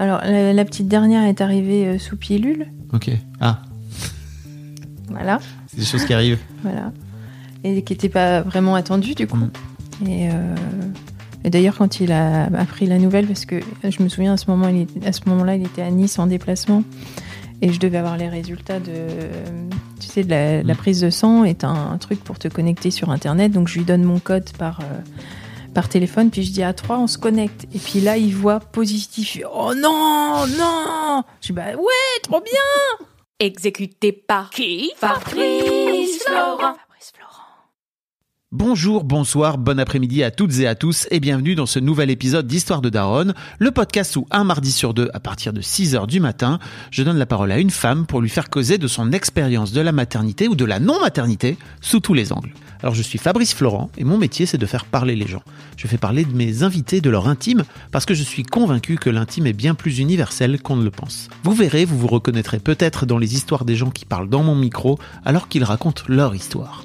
Alors, la, la petite dernière est arrivée euh, sous pilule. Ok. Ah, Voilà. c'est des choses qui arrivent. voilà. Et qui n'était pas vraiment attendu du coup. Mm. Et, euh, et d'ailleurs, quand il a appris la nouvelle, parce que je me souviens à ce moment, il est- à ce moment-là, il était à Nice en déplacement. Et je devais avoir les résultats de, tu sais, de la, la Mm. prise de sang est un, un truc pour te connecter sur Internet. Donc je lui donne mon code par, euh, par téléphone, puis je dis à 3, on se connecte. Et puis là, il voit positif. Oh non, non Je dis, bah ouais, trop bien Exécuté par qui? Fabrice Florent. Bonjour, bonsoir, bon après-midi à toutes et à tous et bienvenue dans ce nouvel épisode d'Histoire de Daronne, le podcast où un mardi sur deux, à partir de 6 heures du matin, je donne la parole à une femme pour lui faire causer de son expérience de la maternité ou de la non-maternité sous tous les angles. Alors je suis Fabrice Florent et mon métier c'est de faire parler les gens. Je fais parler de mes invités de leur intime parce que je suis convaincu que l'intime est bien plus universel qu'on ne le pense. Vous verrez, vous vous reconnaîtrez peut-être dans les histoires des gens qui parlent dans mon micro alors qu'ils racontent leur histoire.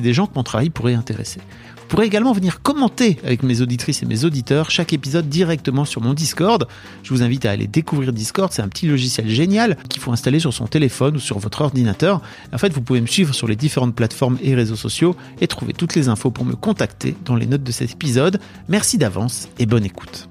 des gens que mon travail pourrait intéresser. Vous pourrez également venir commenter avec mes auditrices et mes auditeurs chaque épisode directement sur mon Discord. Je vous invite à aller découvrir Discord, c'est un petit logiciel génial qu'il faut installer sur son téléphone ou sur votre ordinateur. En fait, vous pouvez me suivre sur les différentes plateformes et réseaux sociaux et trouver toutes les infos pour me contacter dans les notes de cet épisode. Merci d'avance et bonne écoute.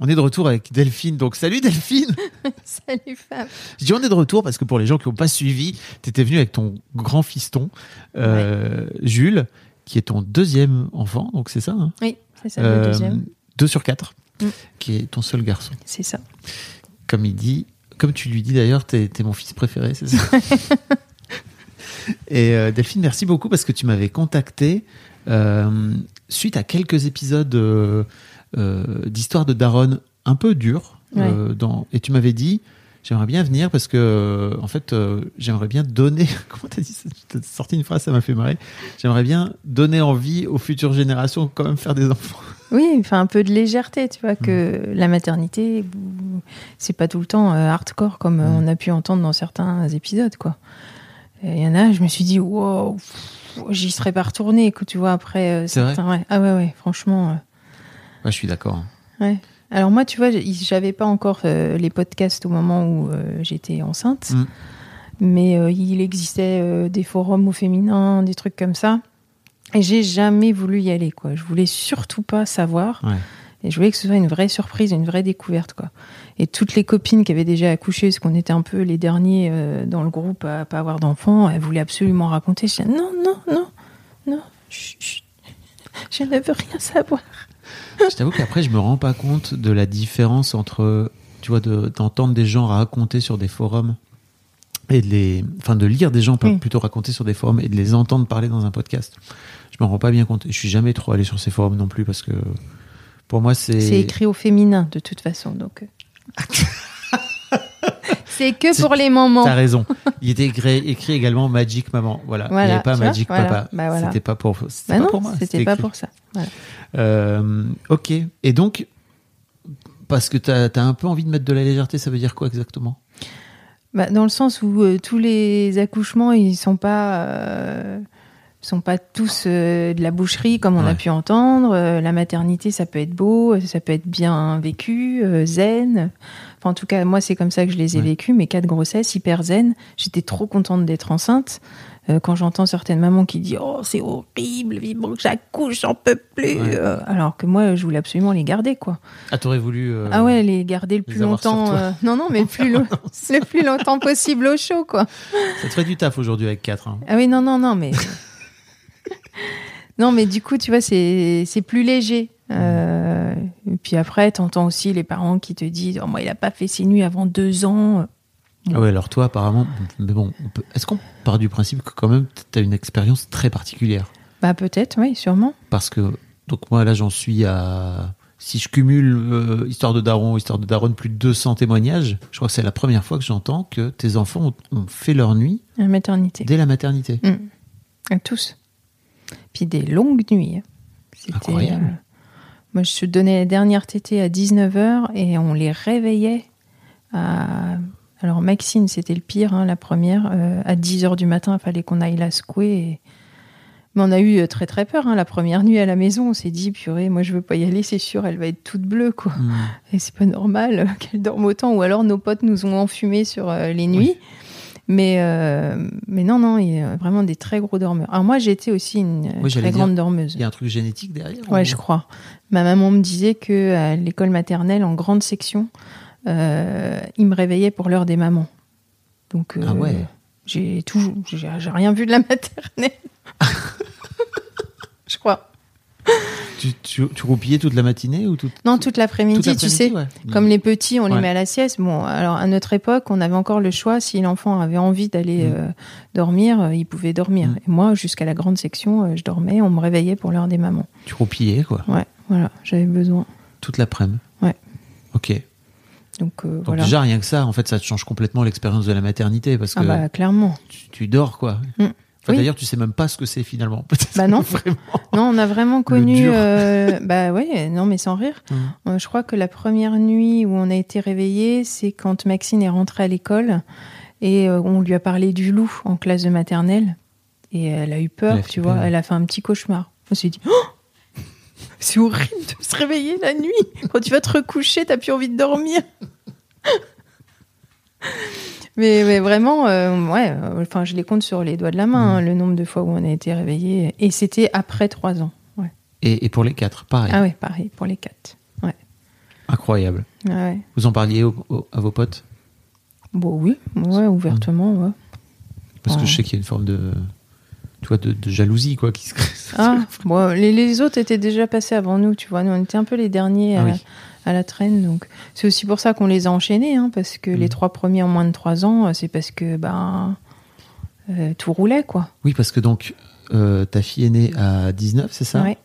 On est de retour avec Delphine. Donc salut Delphine Salut Fab Je dis on est de retour parce que pour les gens qui n'ont pas suivi, tu étais venu avec ton grand fiston, euh, Jules, qui est ton deuxième enfant, donc c'est ça hein? Oui, c'est ça Euh, le deuxième. Deux sur quatre, Mm. qui est ton seul garçon. C'est ça. Comme il dit, comme tu lui dis d'ailleurs, t'es es mon fils préféré, c'est ça? Et euh, Delphine, merci beaucoup parce que tu m'avais contacté euh, suite à quelques épisodes euh, d'histoire de Daron un peu durs. euh, dans, et tu m'avais dit, j'aimerais bien venir parce que, euh, en fait, euh, j'aimerais bien donner. Comment t'as dit ça? T'as sorti une phrase, ça m'a fait marrer. J'aimerais bien donner envie aux futures générations de quand même faire des enfants. Oui, enfin un peu de légèreté, tu vois, que la maternité, c'est pas tout le temps hardcore comme Mm. on a pu entendre dans certains épisodes, quoi. Il y en a, je me suis dit, wow, j'y serais pas retournée, tu vois, après euh, C'est vrai? certains. ouais. Ah ouais, ouais, franchement. euh, Ouais, je suis d'accord. ouais. Alors moi, tu vois, j'avais pas encore euh, les podcasts au moment où euh, j'étais enceinte, Mm. mais euh, il existait des forums au féminin, des trucs comme ça. Et j'ai jamais voulu y aller, quoi. Je voulais surtout pas savoir. Ouais. Et je voulais que ce soit une vraie surprise, une vraie découverte, quoi. Et toutes les copines qui avaient déjà accouché, parce qu'on était un peu les derniers dans le groupe à pas avoir d'enfants, elles voulaient absolument raconter. Je disais, non, non, non, non, je ne veux rien savoir. Je t'avoue qu'après, je me rends pas compte de la différence entre, tu vois, de- d'entendre des gens raconter sur des forums et de les, enfin, de lire des gens plutôt raconter sur des forums et de les entendre parler dans un podcast. Je me rends pas bien compte. Je suis jamais trop allé sur ces forums non plus parce que pour moi, c'est. C'est écrit au féminin, de toute façon, donc. euh. C'est que pour les mamans. T'as raison. Il était écrit, écrit également Magic Maman. Voilà. Il n'y Voilà, avait pas vois, Magic voilà. Papa. Bah voilà. C'était pas pour. C'était Bah pas non, pour moi. c'était pas écrit. pour ça. Voilà. Euh, ok. Et donc, Parce que t'as as un peu envie de mettre de la légèreté, ça veut dire quoi exactement? Bah, dans le sens où euh, tous les accouchements, ils sont pas, euh, sont pas tous euh, de la boucherie comme on Ouais. a pu entendre. La maternité, ça peut être beau, ça peut être bien vécu, zen. Enfin, en tout cas, moi, c'est comme ça que je les ai Ouais. vécus. Mes quatre grossesses, hyper zen. J'étais trop contente d'être enceinte. Euh, quand j'entends certaines mamans qui disent oh c'est horrible vivement que j'accouche j'en peux plus Ouais. Euh, alors que moi je voulais absolument les garder quoi Ah, t'aurais voulu. euh, ah ouais les garder le les plus longtemps non non mais le plus lo- le plus longtemps possible au chaud quoi Ça te ferait du taf aujourd'hui avec 4. ah oui, non, non, non, mais. non, mais du coup, tu vois, c'est c'est plus léger. Et puis après, t'entends aussi les parents qui te disent Oh, moi, il a pas fait ses nuits avant deux ans. Ah ouais, alors toi, apparemment. Mais bon, est-ce qu'on part du principe que quand même, t'as une expérience très particulière? Bah, peut-être, oui, sûrement. Parce que, donc moi, là, j'en suis à. Si je cumule euh, Histoire de Daron, Histoire de Daron, plus de 200 témoignages, je crois que c'est la première fois que j'entends que tes enfants ont, ont fait leur nuit La maternité. dès la maternité. À tous. Puis des longues nuits. hein. C'était, Incroyable. euh, moi, je donnais la dernière tétée à 19h et on les réveillait à. Alors, Maxine, c'était le pire, hein, la première. euh, à 10h du matin, il fallait qu'on aille la secouer. et- Mais on a eu euh, très très peur. hein, La première nuit à la maison, on s'est dit, purée, moi je veux pas y aller, c'est sûr, elle va être toute bleue, quoi. Hmm. Et c'est pas normal qu'elle dorme autant. Ou alors nos potes nous ont enfumés sur euh, les nuits. Mais, euh, mais non, non, il y a vraiment des très gros dormeurs. Alors moi, été aussi une Oui, très dire, grande dormeuse. Il y a un truc génétique derrière Ouais, ou- je crois. Ma maman me disait que à l'école maternelle, en grande section, euh, ils me réveillaient pour l'heure des mamans. Donc, euh, Ah ouais. j'ai toujours, j'ai j'ai rien vu de la maternelle. je crois. Tu, tu, tu roupillais toute la matinée ou toute, Non, toute l'après-midi, toute tu sais. ouais. Comme les petits, on Ouais. les met à la sieste. Bon, alors à notre époque, on avait encore le choix. Si l'enfant avait envie d'aller Mm. euh, dormir, euh, il pouvait dormir. Mm. Et moi, jusqu'à la grande section, euh, je dormais. On me réveillait pour l'heure des mamans. Tu roupillais, quoi. Ouais, voilà, j'avais besoin. Toute l'après-midi. Ouais. Ok. Donc, euh, Donc voilà. déjà, rien que ça, en fait, ça te change complètement l'expérience de la maternité parce que ah bah clairement. tu, tu dors, quoi. Mm. Enfin, Oui. D'ailleurs, tu sais même pas ce que c'est finalement. Bah non. Vraiment. Non, on a vraiment connu. euh, bah ouais, non, mais sans rire. Mm. Euh, je crois que la première nuit où on a été réveillé, c'est quand Maxine est rentrée à l'école et on lui a parlé du loup en classe de maternelle. Et elle a eu peur, a tu vois. Elle a fait un petit cauchemar. On s'est dit, Oh c'est horrible de se réveiller la nuit. Quand tu vas te recoucher, t'as plus envie de dormir. Mais, mais vraiment, euh, ouais, euh, enfin, je les compte sur les doigts de la main, hein, le nombre de fois où on a été réveillé. Et c'était après trois ans. Ouais. Et, et pour les quatre, pareil. Ah ouais, pareil, pour les quatre. Ouais. Incroyable. Ah ouais. Vous en parliez au- au- à vos potes? Bon, oui, ouais, ouvertement, ouais. Parce que je sais qu'il y a une forme de, tu vois, de, de jalousie, quoi, qui se crée. Ah, bon, les, les autres étaient déjà passés avant nous, tu vois. Nous, on était un peu les derniers à, Ah la, oui. à la traîne, donc c'est aussi pour ça qu'on les a enchaînés, hein, parce que les Mhm. trois premiers en moins de trois ans, euh, c'est parce que ben euh, tout roulait, quoi. Oui, parce que donc, euh, ta fille est née à 19, c'est ça? Ouais.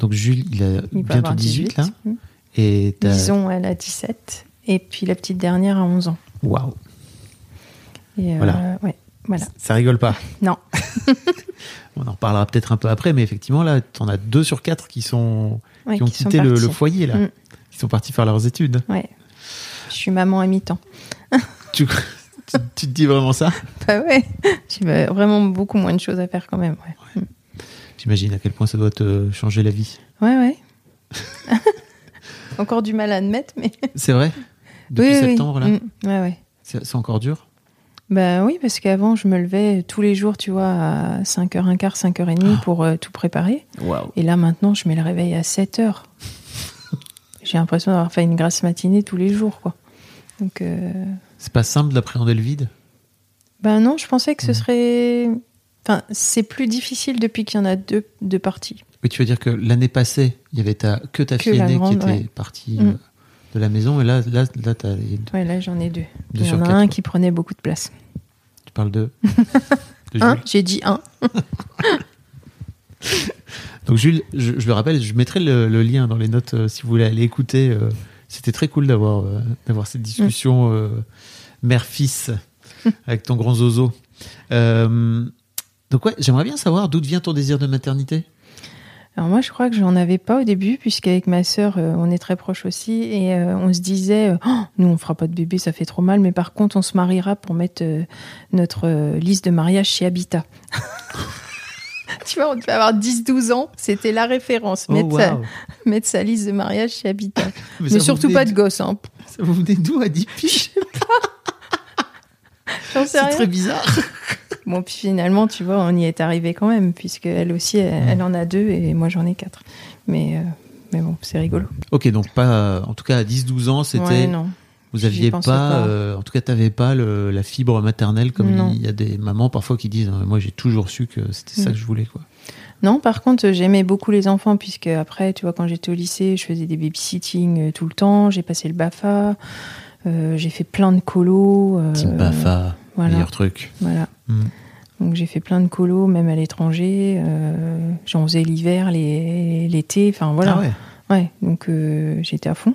Donc Jules, il a Il bientôt avoir 18, là. Mhm. Et. Disons, elle a 17, et puis la petite dernière a 11 ans. Waouh. Et, euh, Voilà. ouais, voilà. Ça rigole pas. Non. On en reparlera peut-être un peu après, mais effectivement, là, t'en as deux sur quatre qui sont Ouais, qui ont qui quitté le, foyer, là. Mm. Qui sont partis faire leurs études. Ouais. Je suis maman à mi-temps. Tu, tu, tu te dis vraiment ça? Bah ouais, j'ai vraiment beaucoup moins de choses à faire quand même. Ouais, J'imagine à quel point ça doit te changer la vie? ouais. ouais. Encore du mal à admettre, mais. C'est vrai? Depuis Oui, oui, oui. septembre, là Mm, ouais, ouais. C'est encore dur? Bah oui, parce qu'avant, je me levais tous les jours, tu vois, à 5h15, 5h30 Ah. pour euh, tout préparer. Et là, maintenant, je mets le réveil à 7h. J'ai l'impression d'avoir fait une grasse matinée tous les jours, quoi. Donc, euh, C'est pas simple d'appréhender le vide? Ben non, je pensais que ce Mm. serait. Enfin, c'est plus difficile depuis qu'il y en a deux, deux parties. Oui, tu veux dire que l'année passée, il y avait ta, que ta Que fille aînée grande, qui était ouais. partie Mm. euh, de la maison, et là, là, là t'as les deux. Ouais, là, j'en ai deux. Deux Il y en a quatre, un quoi. qui prenait beaucoup de place. Parles de, de Un, j'ai dit un. Donc Jules, je, je le rappelle, je mettrai le, le lien dans les notes euh, si vous voulez aller écouter. euh, C'était très cool d'avoir euh, d'avoir cette discussion euh, mère-fils avec ton grand zozo. Donc ouais, j'aimerais bien savoir d'où vient ton désir de maternité? Alors moi, je crois que j'en avais pas au début, puisqu'avec ma sœur, euh, on est très proches aussi, et euh, on se disait, euh, Oh, nous, on fera pas de bébé, ça fait trop mal, mais par contre, on se mariera pour mettre notre liste de mariage chez Habitat. tu vois, on devait avoir 10-12 ans, c'était la référence, Oh, mettre, sa, waouh. mettre sa liste de mariage chez Habitat. Mais surtout pas de gosse, hein. Ça vous venait d'où à 10 piges J'en sais C'est rien. très bizarre. Bon, puis finalement, tu vois, on y est arrivé quand même, puisque elle aussi, elle, elle en a deux et moi j'en ai quatre. Mais, euh, mais bon, c'est rigolo. Ok, donc pas, en tout cas à 10-12 ans, c'était, Ouais, non. vous aviez pas, pas. euh, en tout cas t'avais pas le- la fibre maternelle comme Non. il y a des mamans parfois qui disent, moi j'ai toujours su que c'était ça Mm. que je voulais quoi. Non, par contre, j'aimais beaucoup les enfants, puisque après, tu vois, quand j'étais au lycée, je faisais des babysitting euh, tout le temps, j'ai passé le BAFA, euh, j'ai fait plein de colos. Team Bafa, voilà. meilleur truc. Voilà. Mm. Donc j'ai fait plein de colos, même à l'étranger. euh, J'en faisais l'hiver, l'été, enfin voilà. Ah ouais. Ouais, donc euh, j'étais à fond.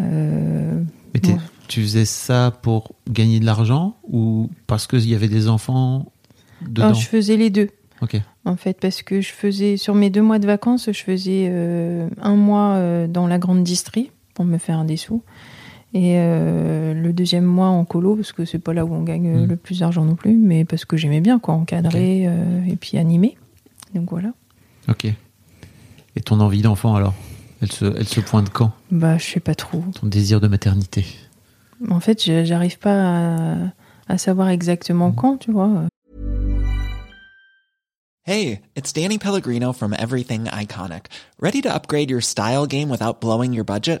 Euh, Mais tu faisais ça pour gagner de l'argent ou parce qu'il y avait des enfants dedans? Alors, je faisais les deux. Ok. En fait, parce que je faisais, sur mes deux mois de vacances, je faisais euh, un mois dans la grande distrie pour me faire des sous. Et euh, le deuxième mois en colo, parce que c'est pas là où on gagne euh, Mm. le plus d'argent non plus, mais parce que j'aimais bien, quoi, encadrer euh, et puis animer. Donc voilà. Ok. Et ton envie d'enfant alors? Elle se, elle se pointe quand? Bah, je sais pas trop. Ton désir de maternité? En fait, je- j'arrive pas à, à savoir exactement quand, tu vois. Hey, it's Danny Pellegrino from Everything Iconic. Ready to upgrade your style game without blowing your budget?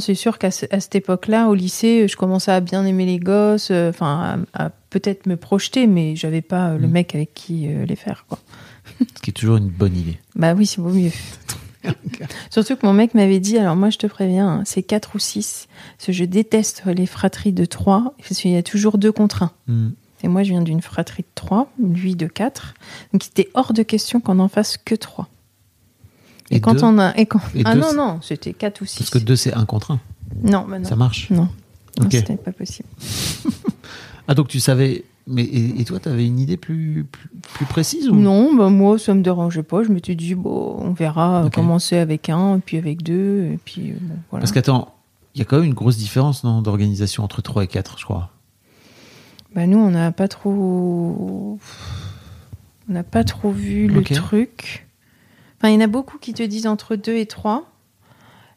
C'est sûr qu'à ce- cette époque-là, au lycée, je commençais à bien aimer les gosses, euh, enfin, à, à peut-être me projeter, mais j'avais pas euh, le Mm. mec avec qui euh, les faire, quoi. Ce qui est toujours une bonne idée. Bah oui, c'est vaut mieux. Surtout que mon mec m'avait dit, alors moi je te préviens, hein, c'est 4 ou 6, parce que je déteste les fratries de 3, parce qu'il y a toujours deux contre 1. Mm. Et moi je viens d'une fratrie de 3, lui de 4, donc il était hors de question qu'on en fasse que 3. Et, Et quand deux on a... Et quand... Et ah deux, non, non, c'était 4 ou 6. Parce que deux c'est un contre un. Non, bah non. Ça marche? Non, non Ok. c'était pas possible. Ah donc tu savais. Mais et, et toi t'avais une idée plus, plus, plus précise ou? Non, bah moi ça me dérangeait pas, je m'étais dit, bon, on verra, Ok. commencer avec un, puis avec deux, et puis euh, bon, voilà. Parce qu'attends, il y a quand même une grosse différence non d'organisation entre 3 et 4 je crois. Bah nous, on n'a pas trop, on n'a pas trop vu le truc. Enfin, il y en a beaucoup qui te disent entre 2 et 3.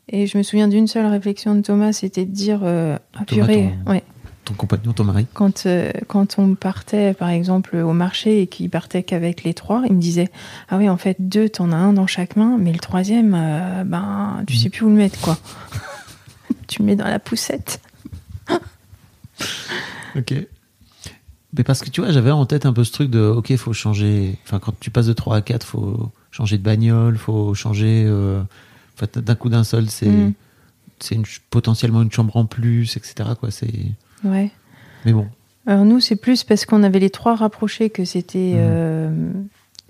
Et je me souviens d'une seule réflexion de Thomas, c'était de dire, euh, ah Thomas, purée, ton- ouais. Ton compagnon, ton mari Quand, euh, quand on partait, par exemple, au marché et qu'il partait qu'avec les trois, il me disait Ah oui, en fait, deux, t'en as un dans chaque main, mais le troisième, euh, ben, tu sais plus où le mettre, quoi. tu le mets dans la poussette. Ok. Mais parce que tu vois, j'avais en tête un peu ce truc de, ok, faut changer. Enfin, quand tu passes de 3 à 4, faut changer de bagnole, faut changer. euh, d'un coup d'un seul, c'est Mm. c'est potentiellement une chambre en plus, etc. Quoi, c'est. Ouais. Mais bon. Alors nous, c'est plus parce qu'on avait les trois rapprochés que c'était, Mhm. euh,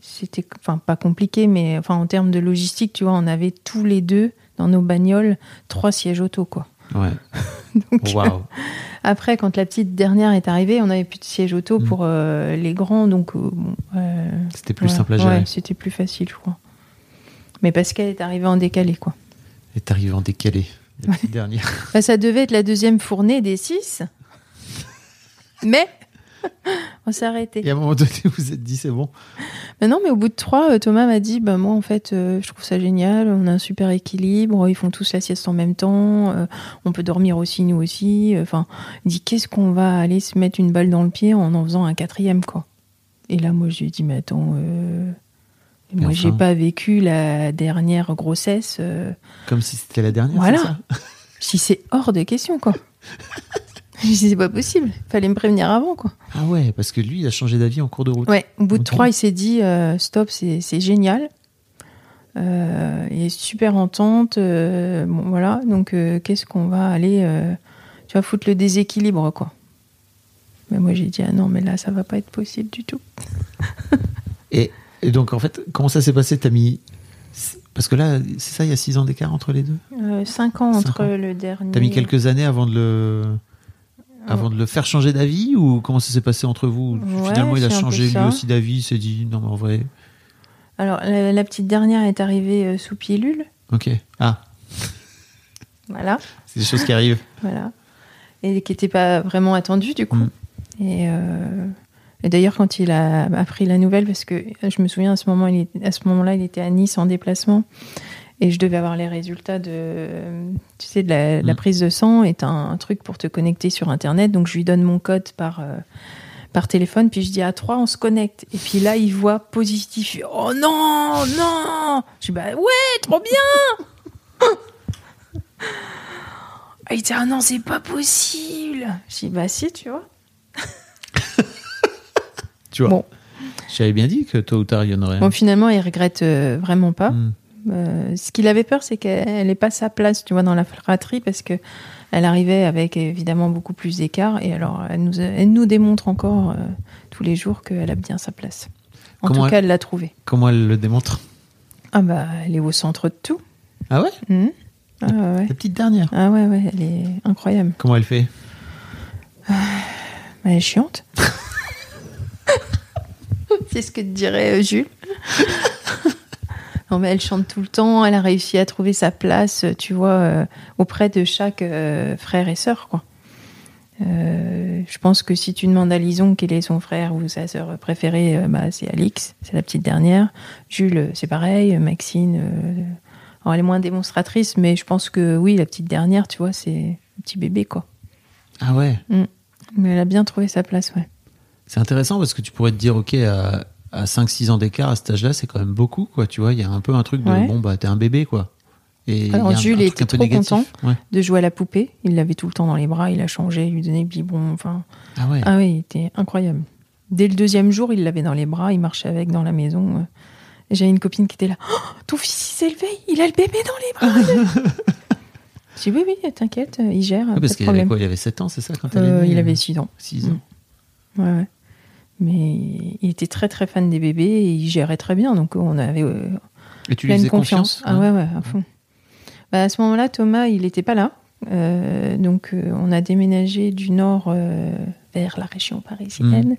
c'était, enfin pas compliqué, mais enfin en termes de logistique, tu vois, on avait tous les deux dans nos bagnoles trois sièges auto, quoi. Ouais. Donc, Waouh. Après, quand la petite dernière est arrivée, on avait plus de siège auto Mhm. pour euh, les grands, donc euh, bon, euh, C'était plus simple à gérer. ouais, c'était plus facile, je crois. Mais qu'elle est arrivée en décalé, quoi. Et t'arrives en décalé. La petite dernière. Bah, ça devait être la deuxième fournée des six, mais On s'est arrêté. Et à un moment donné, vous vous êtes dit, c'est bon. Non, mais au bout de trois, euh, Thomas m'a dit, bah moi en fait, euh, je trouve ça génial. On a un super équilibre. Ils font tous la sieste en même temps. euh, on peut dormir aussi nous aussi. Enfin, il dit, qu'est-ce qu'on va aller se mettre une balle dans le pied en en faisant un quatrième quoi Et là, moi, je lui ai dit, mais attends, euh, moi, j'ai enfin. pas vécu la dernière grossesse. Comme si c'était la dernière. Voilà. si c'est hors de question quoi. je dis, c'est pas possible. Fallait me prévenir avant quoi. Ah ouais, parce que lui, il a changé d'avis en cours de route. Ouais, au bout de trois, il s'est dit euh, stop, c'est c'est génial. Euh, il est super entente. euh, bon, voilà, donc euh, qu'est-ce qu'on va aller. tu vas foutre le déséquilibre, quoi. Mais moi, j'ai dit ah non, mais là, ça va pas être possible du tout. Et, et donc, en fait, comment ça s'est passé T'as mis. Parce que là, c'est ça, il y a six ans d'écart entre les deux? Cinq ans Cinq entre ans. le dernier. T'as mis quelques années avant de le. Avant de le faire changer d'avis ou comment ça s'est passé entre vous? Ouais, Finalement, il a changé lui aussi d'avis, il s'est dit non, mais en vrai. Alors, la, la petite dernière est arrivée euh, sous pilule. Ok. Ah, Voilà. c'est des choses qui arrivent. Voilà. Et qui n'était pas vraiment attendu, du coup. Mm. Et, euh, et d'ailleurs, quand il a appris la nouvelle, parce que je me souviens, à ce moment, il à ce moment-là, il était à Nice en déplacement. Et je devais avoir les résultats de, tu sais, de la, de la Mm. prise de sang est un, un truc pour te connecter sur Internet. Donc, je lui donne mon code par, euh, par téléphone. Puis je dis à 3, on se connecte. Et puis là, il voit positif. Oh non, non Je dis, bah ouais, trop bien Il dit, ah non, c'est pas possible Je dis, bah si, tu vois. Tu vois. Bon. J'avais bien dit que tôt ou tard, il y en aurait. Bon, finalement, il regrette euh, vraiment pas. Hmm. Euh, ce qu'il avait peur, c'est qu'elle n'ait pas sa place, tu vois, dans la fratrie, parce que elle arrivait avec évidemment beaucoup plus d'écart. Et alors, elle nous, elle nous démontre encore euh, tous les jours qu'elle a bien sa place. En Comment tout elle- cas, elle l'a trouvée. Comment elle le démontre? Ah bah, elle est au centre de tout. Ah ouais? Mhm. Ah ouais. La petite dernière. Ah ouais, ouais, elle est incroyable. Comment elle fait? Elle est chiante. C'est ce que te dirait euh, Jules. Non, mais elle chante tout le temps. Elle a réussi à trouver sa place, euh, tu vois, euh, auprès de chaque euh, frère et sœur, quoi. Euh, je pense que si tu demandes à Lison quel est son frère ou sa sœur préférée, bah, c'est Alix, c'est la petite dernière. Jules, c'est pareil. Maxine, alors elle est moins démonstratrice, mais je pense que oui, la petite dernière, tu vois, c'est un petit bébé, quoi. Ah ouais? Mais elle a bien trouvé sa place, ouais. C'est intéressant parce que tu pourrais te dire, ok, à, à 5-6 ans d'écart, à cet âge-là, c'est quand même beaucoup, quoi. Tu vois, il y a un peu un truc de, Ouais. bon, bah, t'es un bébé, quoi. Et Alors, Jules était trop négatif. content. Ouais. de jouer à la poupée. Il l'avait tout le temps dans les bras, il a changé, il lui donnait le biberon. Enfin, Ah ouais. ah oui, il était incroyable. Dès le deuxième jour, il l'avait dans les bras, il marchait avec dans la maison. Et J'avais une copine qui était là. Oh, ton fils il s'est levé, il a le bébé dans les bras. J'ai dit oui, oui, t'inquiète, il gère. Ouais, pas parce qu'il avait problème. quoi Il avait 7 ans, c'est ça, quand Euh, il euh, avait 6 ans. 6 ans. Ouais, ouais. Mais il était très très fan des bébés et il gérait très bien. Donc on avait euh, Et tu lui pleine faisais confiance. confiance Ah ouais, ouais, à fond. Bah, à ce moment-là, Thomas, il n'était pas là. Euh, donc, euh, on a déménagé du nord vers la région parisienne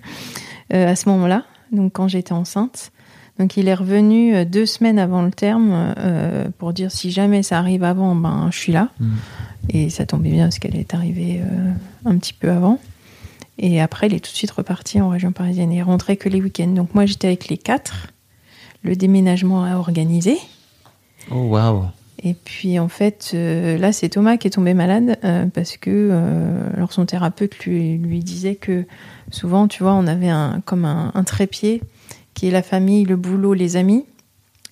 euh, à ce moment-là, donc quand j'étais enceinte. Donc, il est revenu deux semaines avant le terme pour dire si jamais ça arrive avant, ben je suis là. Mm. Et ça tombait bien parce qu'elle est arrivée un petit peu avant. Et après, il est tout de suite reparti en région parisienne. Il rentrait que les week-ends. Donc, moi, j'étais avec les quatre. Le déménagement à organiser. Oh, waouh. Et puis en fait, euh, là, c'est Thomas qui est tombé malade euh, parce que euh, alors son thérapeute lui, lui disait que souvent, tu vois, on avait un, comme un, un trépied qui est la famille, le boulot, les amis,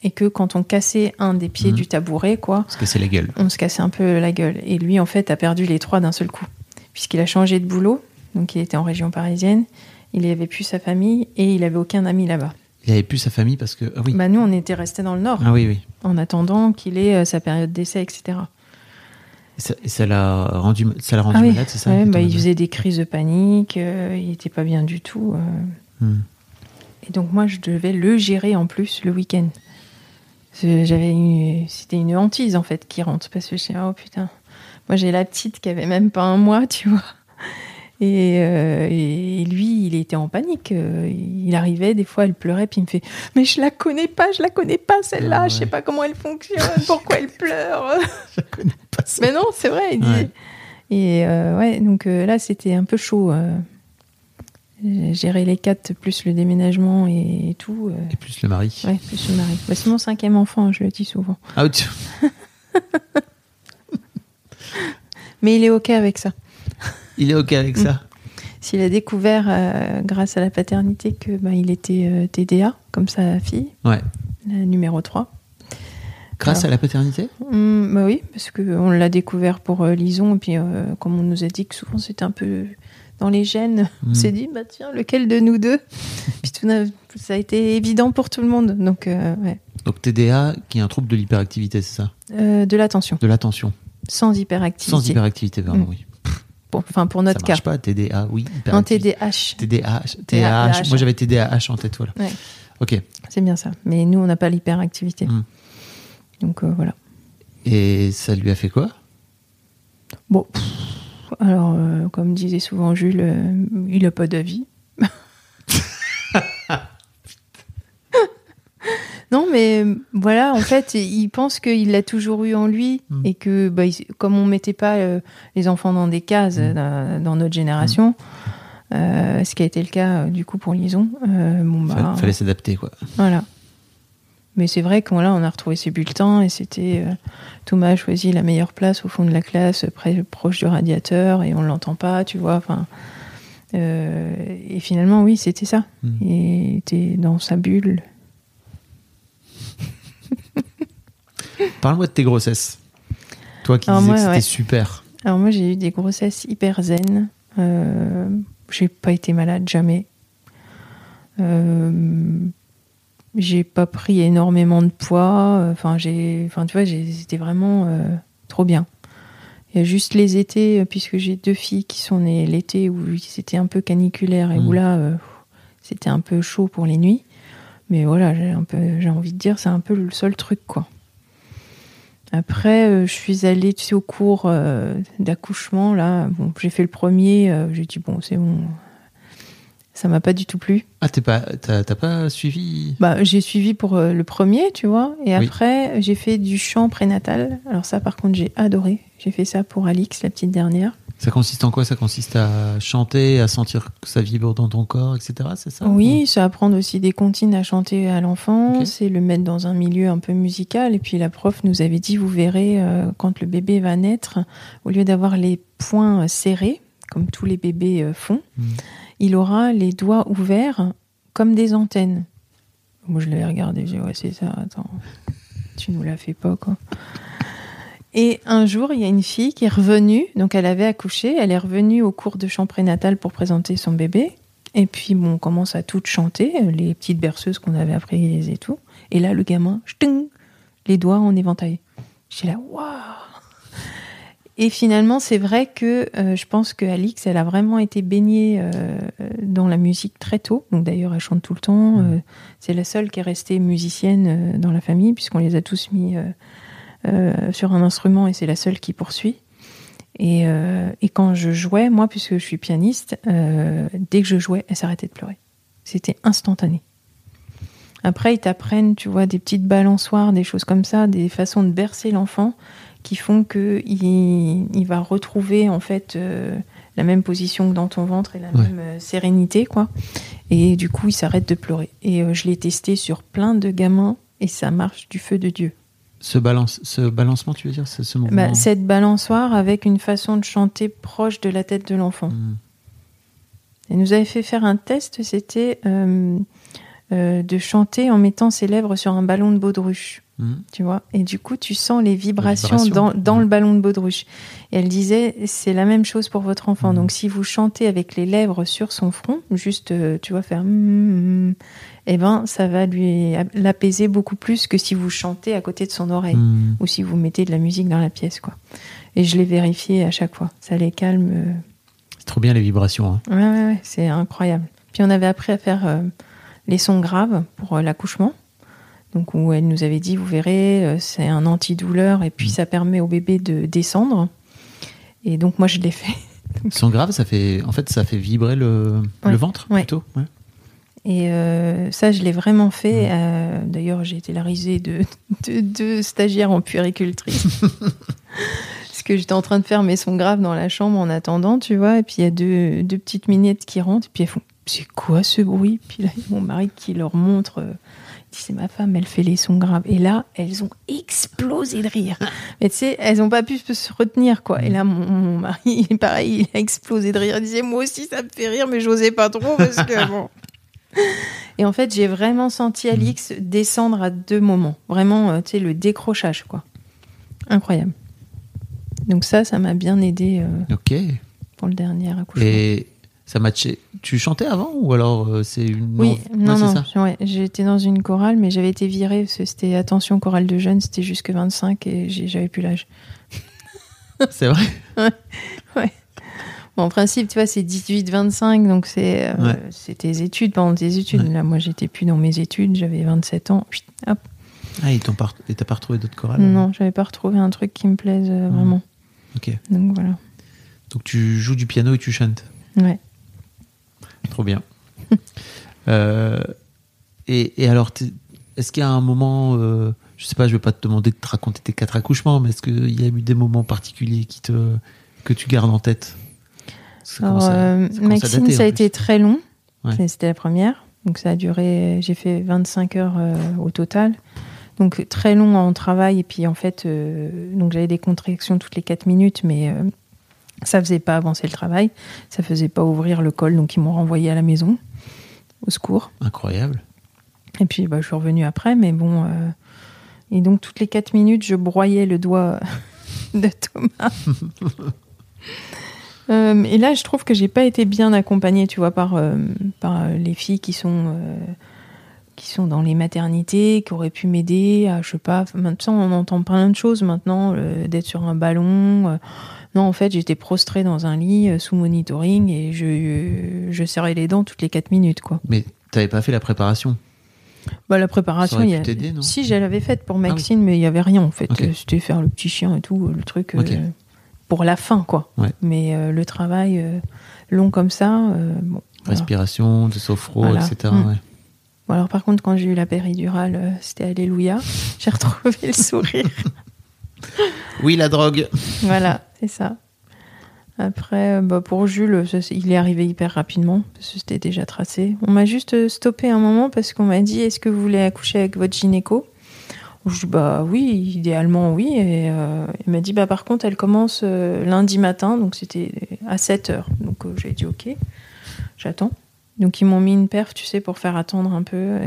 et que quand on cassait un des pieds Mhm. du tabouret, quoi, Parce que c'est la gueule. on se cassait un peu la gueule. Et lui, en fait, a perdu les trois d'un seul coup, puisqu'il a changé de boulot, donc il était en région parisienne, il avait plus sa famille et il avait aucun ami là-bas. Il avait plus sa famille parce que. Ah oui. Bah nous, on était restés dans le nord Ah oui, oui. en attendant qu'il ait euh, sa période d'essai, etc. Et ça- l'a rendu, ça l'a rendu Ah oui, malade, c'est ça ouais, bah, il faisait des crises de panique, euh, il était pas bien du tout. euh. Hmm. Et donc moi, je devais le gérer en plus le week-end. J'avais une- c'était une hantise en fait qui rentre parce que je dis oh putain, moi j'ai la petite qui avait même pas un mois, tu vois. Et, euh, et lui, il était en panique. euh, Il arrivait, des fois, elle pleurait, puis il me fait Mais je la connais pas, je la connais pas celle-là, Ah je sais ouais. pas comment elle fonctionne, pourquoi elle pleure. Je connais pas ça. Mais non, c'est vrai. il dit- Ouais. Et euh, ouais, donc euh, là, c'était un peu chaud. géré les quatre plus le déménagement et, et tout. Et plus le mari. ouais, plus le mari. Bah, c'est mon cinquième enfant, je le dis souvent. Ah, oui, tu- Mais il est OK avec ça. Il est OK avec ça. S'il a découvert, euh, grâce à la paternité, que bah, il était euh, TDA, comme sa fille, Ouais. la numéro 3. Grâce Alors. à la paternité Hum, bah oui, parce qu'on l'a découvert pour euh, Lison, et puis comme on nous a dit que souvent c'était un peu dans les gènes, on Mm. s'est dit, bah tiens, lequel de nous deux Puis tout ça a été évident pour tout le monde. Donc, ouais. Donc TDA, qui est un trouble de l'hyperactivité, c'est ça? De l'attention, De l'attention. sans hyperactivité. Sans hyperactivité, pardon, Mm. oui. Pour- Enfin, pour notre ça cas. marche pas, TDA, oui. Non. TDAH, TDAH. Moi, j'avais TDAH en tête, voilà. Ouais. Ok. c'est bien ça. Mais nous, on n'a pas l'hyperactivité. Mm. Donc euh, voilà. Et ça lui a fait quoi? Bon, pff, alors, euh, comme disait souvent Jules, euh, il n'a pas d'avis. Non, mais euh, voilà, en fait, il pense qu'il l'a toujours eu en lui Mm. et que, bah, il- comme on mettait pas euh, les enfants dans des cases euh, dans, dans notre génération, euh, ce qui a été le cas du coup pour Lison, euh, bon, bah, Fa- Fallait s'adapter, quoi. voilà. Mais c'est vrai qu'on là, on a retrouvé ses bulletins et c'était Thomas a choisi la meilleure place au fond de la classe, près, proche du radiateur et on l'entend pas, tu vois. Enfin, euh, et finalement, oui, c'était ça. Mm. Il était dans sa bulle. Parle-moi de tes grossesses. Toi qui Alors disais moi, que c'était ouais. super. Alors moi, j'ai eu des grossesses hyper zen. Euh, j'ai pas été malade jamais. Euh, j'ai pas pris énormément de poids. Enfin, j'ai, enfin, tu vois, c'était vraiment euh, trop bien. Il y a juste les étés, euh, puisque j'ai deux filles qui sont nées l'été où c'était un peu caniculaire et où Mm. là, euh, c'était un peu chaud pour les nuits. Mais voilà, j'ai un peu, j'ai envie de dire, c'est un peu le seul truc, quoi. Après, euh, je suis allée tu sais, au cours euh, d'accouchement. Là, bon, j'ai fait le premier. euh, j'ai dit bon, c'est bon. Ça m'a pas du tout plu. Ah, t'es pas, t'as, t'as pas suivi? Bah, j'ai suivi pour le premier, tu vois. Et Oui. après, j'ai fait du chant prénatal. Alors ça, par contre, j'ai adoré. J'ai fait ça pour Alix, la petite dernière. Ça consiste en quoi? Ça consiste à chanter, à sentir que ça vibre dans ton corps, etc. C'est ça? Oui, c'est apprendre aussi des comptines à chanter à l'enfant, c'est le mettre dans un milieu un peu musical. Et puis la prof nous avait dit, vous verrez, euh, quand le bébé va naître, au lieu d'avoir les poings serrés, comme tous les bébés euh, font, Mm. il aura les doigts ouverts comme des antennes. Moi, je l'avais regardé, j'ai dit, ouais, c'est ça, attends, tu nous la fais pas, quoi. Et un jour, il y a une fille qui est revenue, donc elle avait accouché, elle est revenue au cours de chant prénatal pour présenter son bébé. Et puis, bon, on commence à toutes chanter, euh, les petites berceuses qu'on avait apprises et tout. Et là, le gamin, ch'ting, les doigts en éventail. J'étais là, waouh Et finalement, c'est vrai que euh, je pense que Alix, elle a vraiment été baignée euh, dans la musique très tôt. Donc d'ailleurs, elle chante tout le temps. Euh, c'est la seule qui est restée musicienne dans la famille, puisqu'on les a tous mis sur un instrument et c'est la seule qui poursuit. Et, euh, et quand je jouais, moi, puisque je suis pianiste, euh, dès que je jouais, elle s'arrêtait de pleurer. C'était instantané. Après, ils t'apprennent, tu vois, des petites balançoires, des choses comme ça, des façons de bercer l'enfant qui font que il, il va retrouver en fait euh, la même position que dans ton ventre et la Ouais. même euh, sérénité, quoi. Et du coup, il s'arrête de pleurer. Et euh, je l'ai testé sur plein de gamins et ça marche du feu de Dieu. Ce, balance, ce balancement, tu veux dire ce mouvement Bah, cette balançoire avec une façon de chanter proche de la tête de l'enfant. Mm. Elle nous avait fait faire un test, c'était euh, euh, de chanter en mettant ses lèvres sur un ballon de baudruche, Mm. tu vois. Et du coup, tu sens les vibrations, vibrations. dans, dans Mhm. le ballon de baudruche. Et elle disait, c'est la même chose pour votre enfant. Mhm. Donc, si vous chantez avec les lèvres sur son front, juste, euh, tu vois, faire, eh ben, ça va lui l'apaiser beaucoup plus que si vous chantez à côté de son oreille Mm. ou si vous mettez de la musique dans la pièce, quoi. Et je l'ai vérifié à chaque fois. Ça les calme. euh, C'est trop bien les vibrations. hein. Ouais, ouais, ouais, c'est incroyable. Puis on avait appris à faire euh, les sons graves pour euh, l'accouchement. Donc où elle nous avait dit, vous verrez, euh, c'est un antidouleur et puis Mm. ça permet au bébé de descendre. Et donc moi je l'ai fait. Son grave, ça fait, en fait, ça fait vibrer le, Ouais. le ventre plutôt. Ouais. Et euh, ça je l'ai vraiment fait. Euh, D'ailleurs j'ai été la risée de, de, de stagiaires en puéricultrice. Parce que j'étais en train de faire mes sons graves dans la chambre en attendant, tu vois. Et puis il y a deux, deux petites minettes qui rentrent et puis elles font c'est quoi ce bruit? Puis là, mon mari qui leur montre, euh, c'est ma femme, elle fait les sons graves. Et là, elles ont explosé de rire. Mais tu sais, elles ont pas pu se retenir, quoi. Et là, mon, mon mari, pareil, il a explosé de rire. Il disait moi aussi, ça me fait rire, mais j'osais pas trop parce que bon. Et en fait, j'ai vraiment senti Alix descendre à deux moments. Vraiment, euh, tu sais, le décrochage, quoi. Incroyable. Donc ça, ça m'a bien aidé euh, Ok. pour le dernier accouchement. Et ça matchait. Tu chantais avant ou alors euh, c'est une. Oui, non, Ouais, non, ouais, j'étais dans une chorale, mais j'avais été virée parce que c'était attention chorale de jeunes, c'était jusque 25 et j'avais plus l'âge. C'est vrai. Bon, en principe, tu vois, c'est 18-25, donc c'est euh, Ouais. tes études pendant tes études. Ouais. Là, moi, j'étais plus dans mes études, j'avais 27 ans. Chut, hop. Ah, et t'as pas retrouvé d'autres chorales Non, j'avais pas retrouvé un truc qui me plaise euh, vraiment. Ok. Donc voilà. Donc tu joues du piano et tu chantes. Ouais. Trop bien. Euh, et, et alors, est-ce qu'il y a un moment, euh, je sais pas, je vais pas te demander de te raconter tes quatre accouchements, mais est-ce qu'il y a eu des moments particuliers qui te, que tu gardes en tête? Alors, euh, ça Maxine, dater, ça a été très long. Ouais. C'était la première. Donc ça a duré, j'ai fait 25 heures euh, au total. Donc très long en travail. Et puis en fait, euh, donc j'avais des contractions toutes les 4 minutes, mais euh, ça faisait pas avancer le travail. Ça faisait pas ouvrir le col. Donc ils m'ont renvoyé à la maison, au secours. Incroyable. Et puis bah, je suis revenue après, mais bon. euh, Et donc toutes les 4 minutes, je broyais le doigt de Thomas. Euh, et là, je trouve que j'ai pas été bien accompagnée, tu vois, par, euh, par euh, les filles qui sont, euh, qui sont dans les maternités, qui auraient pu m'aider. à, Je sais pas, maintenant on entend plein de choses maintenant, d'être sur un ballon. non, en fait, j'étais prostrée dans un lit sous monitoring et je, je serrais les dents toutes les 4 minutes, quoi. Mais t'avais pas fait la préparation? Bah, la préparation, il y a... non? Si, je l'avais faite pour Ah oui. Maxine, mais il y avait rien en fait. C'était faire le petit chien et tout, le truc euh, Ok. Pour la fin, quoi. Ouais. Mais euh, le travail euh, long comme ça, euh, bon. Respiration, de sophro, Voilà. etc. Ouais. Bon, alors par contre, quand j'ai eu la péridurale, c'était Alléluia. J'ai retrouvé le sourire. Oui, la drogue. voilà, c'est ça. Après, bah, pour Jules, il est arrivé hyper rapidement, parce que c'était déjà tracé. On m'a juste stoppé un moment parce qu'on m'a dit Est-ce que vous voulez accoucher avec votre gynéco? Je dis Bah oui, idéalement oui. Et euh, il m'a dit Bah par contre, elle commence euh, lundi matin, donc c'était à 7 heures. Donc euh, j'ai dit Ok, j'attends. Donc ils m'ont mis une perf, tu sais, pour faire attendre un peu.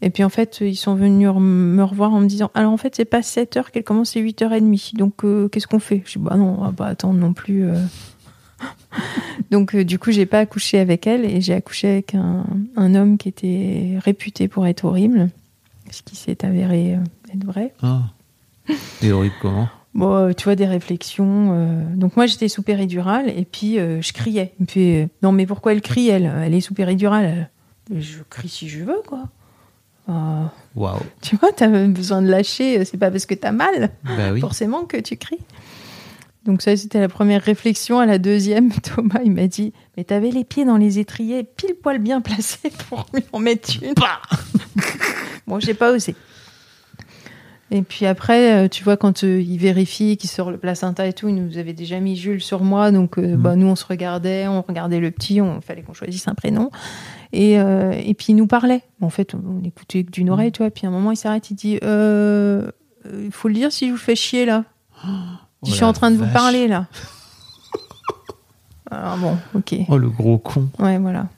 et puis en fait, ils sont venus me revoir en me disant Alors en fait, c'est pas 7 heures qu'elle commence, c'est 8h30. Donc euh, qu'est-ce qu'on fait? Je dis Bah non, on va pas attendre non plus. Donc du coup, j'ai pas accouché avec elle et j'ai accouché avec un homme qui était réputé pour être horrible, ce qui s'est avéré euh, être vrai. Ah. Et horrible comment? Bon, euh, tu vois, des réflexions. euh, Donc moi, j'étais sous péridurale et puis je criais. Non mais pourquoi elle crie, elle? Elle est sous péridurale. Je crie si je veux, quoi. Waouh. tu vois, t'as besoin de lâcher, c'est pas parce que t'as mal, Bah oui. forcément, que tu cries. Donc ça, c'était la première réflexion. À la deuxième, Thomas, il m'a dit, mais t'avais les pieds dans les étriers, pile poil bien placés pour lui en mettre une. bon, j'ai pas osé. Et puis après, euh, tu vois, quand euh, il vérifie qu'il sort le placenta et tout, il nous avait déjà mis Jules sur moi. Donc, euh, bah, nous, on se regardait, on regardait le petit, on fallait qu'on choisisse un prénom. Et, euh, et puis, il nous parlait. En fait, on, écoutait que d'une oreille, tu vois. Puis à un moment, il s'arrête, il dit Il faut le dire si je vous fais chier, là. Oh je suis la en train de vous parler, là. Alors bon, ok. Oh le gros con. Ouais, voilà.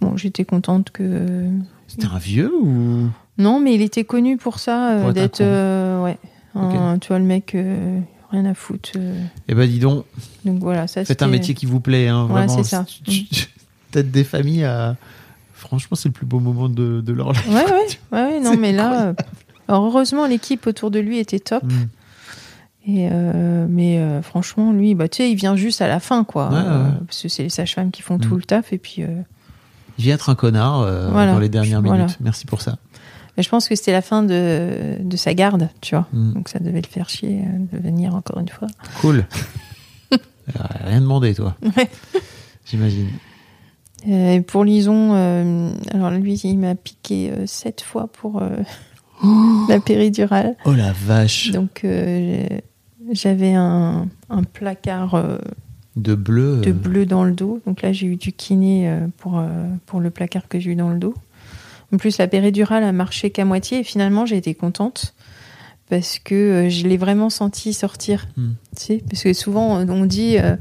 Bon, j'étais contente que. C'était un vieux ou? Non, mais il était connu pour ça, euh, d'être. euh, ouais. Un- tu vois, le mec, euh, rien à foutre. Eh ben dis donc, donc voilà, ça faites un métier qui vous plaît, hein, Ouais, vraiment. c'est ça. Tête des familles à. Franchement, c'est le plus beau moment de, de leur life. Ouais, ouais, ouais, ouais, non, mais là. alors, heureusement, l'équipe autour de lui était top. Mm. Et euh, mais euh, franchement, lui, bah, tu sais, il vient juste à la fin, quoi. Ouais, Euh, ouais. parce que c'est les sages-femmes qui font tout le taf. Et puis, vient être un connard euh, Voilà. dans les dernières Voilà. minutes. Merci pour ça. mais je pense que c'était la fin de, de sa garde, tu vois. Mm. Donc ça devait le faire chier euh, de venir encore une fois. Cool. Euh, Rien demandé, toi. Ouais. J'imagine. Euh, pour Lison, euh, alors lui, il m'a piqué sept fois pour la péridurale. Oh la vache. Donc j'avais un, un placard De bleu. de euh, bleu dans le dos. Donc là, j'ai eu du kiné euh, pour, euh, pour le placard que j'ai eu dans le dos. En plus, la péridurale a marché qu'à moitié et finalement, j'ai été contente parce que je l'ai vraiment senti sortir. Hmm. Tu sais, parce que souvent, on dit euh,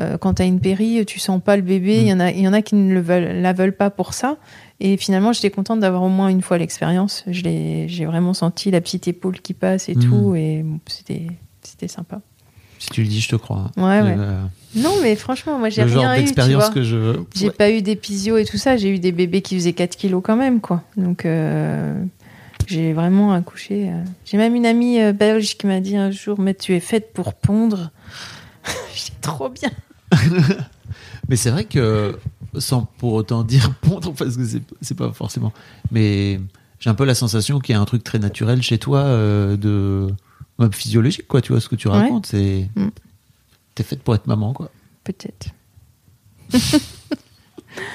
euh, quand tu as une péri, tu sens pas le bébé. Il y en a, y en a qui ne le veulent, la veulent pas pour ça. Et finalement, j'étais contente d'avoir au moins une fois l'expérience. J'ai vraiment senti la petite épaule qui passe et Hmm. tout. Et bon, c'était c'était sympa. Si tu le dis, je te crois. Ouais, ouais. Euh, Non, mais franchement, moi, j'ai rien eu. tu d'expérience vois. que je veux. J'ai Ouais. pas eu d'épisio et tout ça. J'ai eu des bébés qui faisaient 4 kilos quand même, quoi. Donc, euh, j'ai vraiment accouché. euh. J'ai même une amie euh, belge qui m'a dit un jour, mais tu es faite pour pondre. J'étais trop bien. Mais c'est vrai que, sans pour autant dire pondre, parce que c'est- pas forcément. Mais j'ai un peu la sensation qu'il y a un truc très naturel chez toi euh, de. même physiologique, quoi, tu vois, ce que tu Ouais. racontes. C'est. Mm. T'es faite pour être maman, quoi. Peut-être.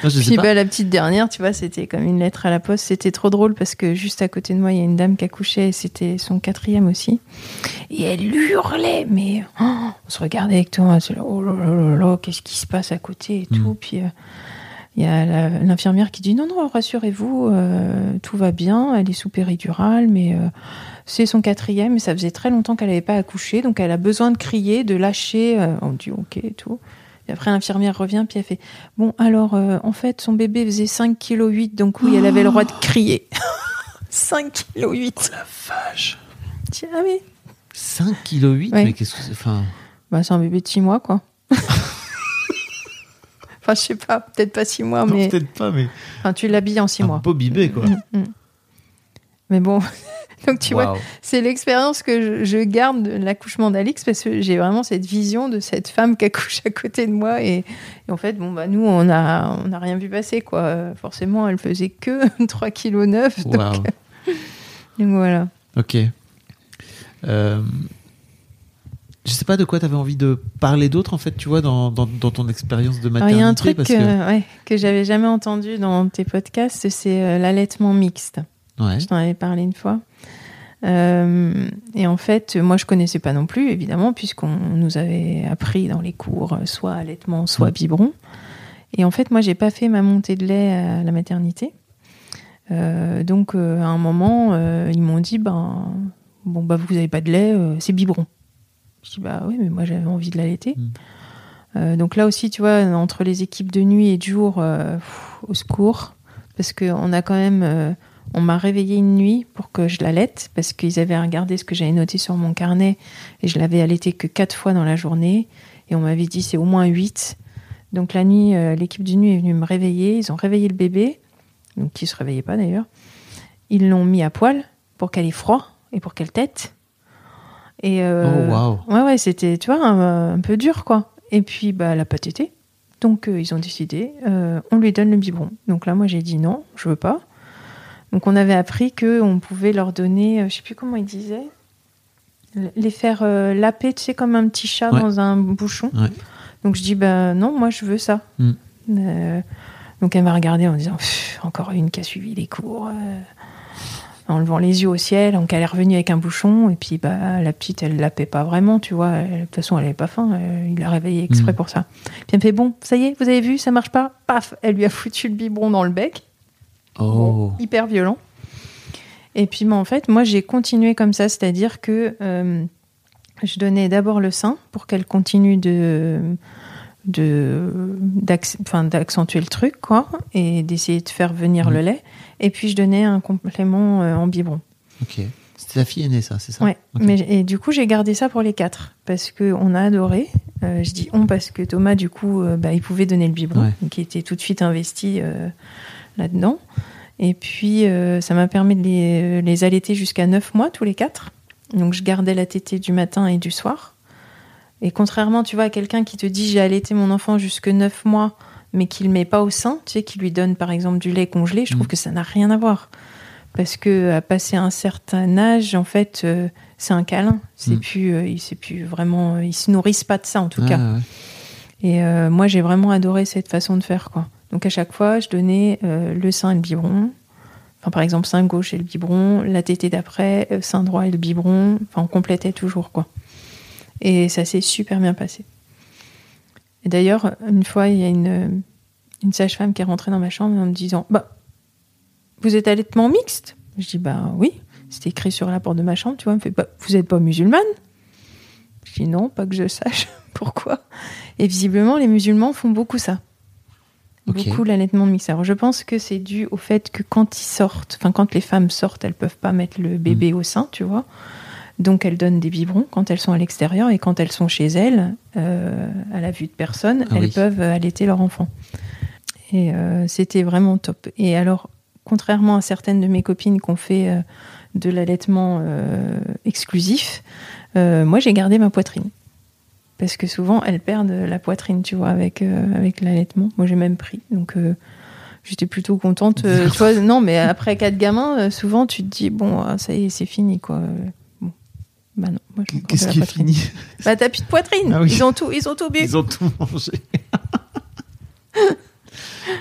Non, je sais Puis pas. bah, la petite dernière, tu vois, c'était comme une lettre à la poste. C'était trop drôle parce que juste à côté de moi, il y a une dame qui accouchait et c'était son quatrième aussi. Et elle hurlait, mais oh, on se regardait avec toi, oh là là là là, qu'est-ce qui se passe à côté et Mm. tout. Puis euh, il y a l'infirmière qui dit non, non, rassurez-vous, euh, tout va bien, elle est sous péridurale, mais euh, c'est son quatrième et ça faisait très longtemps qu'elle n'avait pas accouché, donc elle a besoin de crier, de lâcher. euh, on dit ok et tout. Et après, l'infirmière revient, puis elle fait Bon, alors, euh, en fait, son bébé faisait 5,8 kg, donc oui, elle avait le droit de crier. 5,8 kg. La vache. Tiens, ah oui. 5 kg 8 Ouais. mais qu'est-ce que c'est Enfin, Bah, c'est un bébé de 6 mois, quoi. enfin, je sais pas, peut-être pas 6 mois, mais. peut-être pas, mais Enfin, tu l'habilles en 6 un mois. beau bibé, quoi. Mm, mm. Mais bon, donc tu vois, c'est l'expérience que je, je garde de l'accouchement d'Alix parce que j'ai vraiment cette vision de cette femme qui accouche à côté de moi et, et en fait bon bah nous on a on a rien vu passer quoi forcément elle faisait que 3 kg 9 donc, voilà Ok. Euh, pas de quoi tu avais envie de parler d'autre, en fait, tu vois, dans, dans, dans ton expérience de maternité. il y a un truc parce que, que... ouais, que j'avais jamais entendu dans tes podcasts c'est euh, l'allaitement mixte Ouais. Je t'en avais parlé une fois. Euh, et en fait, moi, je connaissais pas non plus, évidemment, puisqu'on nous avait appris dans les cours euh, soit allaitement, soit Mm. biberon. Et en fait, moi, j'ai pas fait ma montée de lait à la maternité. Euh, donc, euh, à un moment, euh, ils m'ont dit, ben, bon, bah, vous avez pas de lait, euh, c'est biberon. Je dis, bah oui, mais moi, j'avais envie de l'allaiter. Mm. Euh, donc là aussi, tu vois, entre les équipes de nuit et de jour, euh, pff, au secours, parce qu'on a quand même, euh, on m'a réveillé une nuit pour que je l'allaite, parce qu'ils avaient regardé ce que j'avais noté sur mon carnet, et je l'avais allaité que quatre fois dans la journée, et on m'avait dit c'est au moins huit. Donc la nuit, l'équipe de nuit est venue me réveiller, ils ont réveillé le bébé, donc qui se réveillait pas d'ailleurs. Ils l'ont mis à poil pour qu'elle ait froid et pour qu'elle tète. Et euh, Oh, ouais, ouais, c'était, tu vois, un, un peu dur, quoi. Et puis, bah, elle a pas tété. Donc, euh, ils ont décidé, euh, on lui donne le biberon. Donc là, moi, j'ai dit non, je veux pas. Donc, on avait appris que on pouvait leur donner, je sais plus comment ils disaient, les faire laper, tu sais, comme un petit chat Ouais. dans un bouchon. Ouais. Donc, je dis, bah non, moi, je veux ça. Mm. Euh, donc, elle m'a regardé en disant, encore une qui a suivi les cours. En levant les yeux au ciel, donc elle est revenue avec un bouchon, et puis bah, la petite, elle la paie pas vraiment, tu vois. Elle- De toute façon, elle avait pas faim, euh, il l'a réveillée exprès Mhm. pour ça. Puis elle me fait, bon, ça y est, vous avez vu, ça marche pas Paf Elle lui a foutu le biberon dans le bec. Oh. Bon, hyper violent. Et puis, bah, en fait, moi, j'ai continué comme ça, c'est-à-dire que euh, je donnais d'abord le sein pour qu'elle continue de d'accentuer le truc quoi et d'essayer de faire venir Mhm. le lait. Et puis je donnais un complément euh, en biberon. Ok. C'était ta fille aînée, ça, c'est ça? Ouais. Mais et du coup j'ai gardé ça pour les quatre parce que on a adoré. Euh, je dis on parce que Thomas du coup euh, bah, il pouvait donner le biberon Ouais. donc il était tout de suite investi là-dedans. Et puis ça m'a permis de les, les allaiter jusqu'à 9 mois tous les quatre. Donc je gardais la tétée du matin et du soir et contrairement tu vois à quelqu'un qui te dit j'ai allaité mon enfant jusque 9 mois mais qui le met pas au sein tu sais qui lui donne par exemple du lait congelé je trouve Mm. que ça n'a rien à voir parce que à passer un certain âge en fait euh, c'est un câlin c'est Mm. plus euh, il c'est plus vraiment ils se nourrissent pas de ça en tout Ah, cas ouais. et euh, moi, j'ai vraiment adoré cette façon de faire, quoi. Donc à chaque fois, je donnais euh, le sein et le biberon. Enfin, par exemple, sein gauche et le biberon, la tétée d'après, euh, sein droit et le biberon. Enfin, on complétait toujours, quoi. Et ça s'est super bien passé. Et d'ailleurs, une fois, il y a une, une sage-femme qui est rentrée dans ma chambre en me disant Bah, vous êtes allaitement mixte? Je dis Bah oui, c'était écrit sur la porte de ma chambre, tu vois. Elle me fait bah, Vous n'êtes pas musulmane? Je dis Non, pas que je sache. Pourquoi Et visiblement, les musulmans font beaucoup ça. Beaucoup l'allaitement mixte. Alors, je pense que c'est dû au fait que quand ils sortent, enfin, quand les femmes sortent, elles peuvent pas mettre le bébé au sein, tu vois. Donc, elles donnent des biberons quand elles sont à l'extérieur et quand elles sont chez elles, euh, à la vue de personne, Ah elles oui. peuvent allaiter leur enfant. Et euh, c'était vraiment top. Et alors, contrairement à certaines de mes copines qui ont fait euh, de l'allaitement exclusif, moi, j'ai gardé ma poitrine. Parce que souvent, elles perdent la poitrine, tu vois, avec, avec l'allaitement. Moi, j'ai même pris. Donc, j'étais plutôt contente. Euh, tu vois, non, mais après quatre gamins, euh, souvent, tu te dis, bon, ah, ça y est, c'est fini, quoi. Bah non, moi, je Qu'est-ce qui est fini Bah, t'as plus de poitrine. Ah oui. Ils ont tout, ils ont tout bu. Ils ont tout mangé.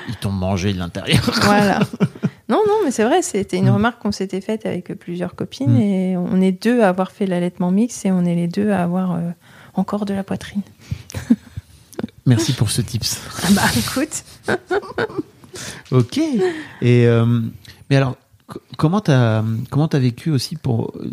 Ils t'ont mangé de l'intérieur. Voilà. Non, non, mais c'est vrai, c'était une remarque qu'on s'était faite avec plusieurs copines Mm. et on est deux à avoir fait l'allaitement mix et on est les deux à avoir euh, encore de la poitrine. Merci pour ce tips. Ah bah écoute. Ok. Et euh, mais alors, co- comment t'as comment t'as vécu aussi pour euh,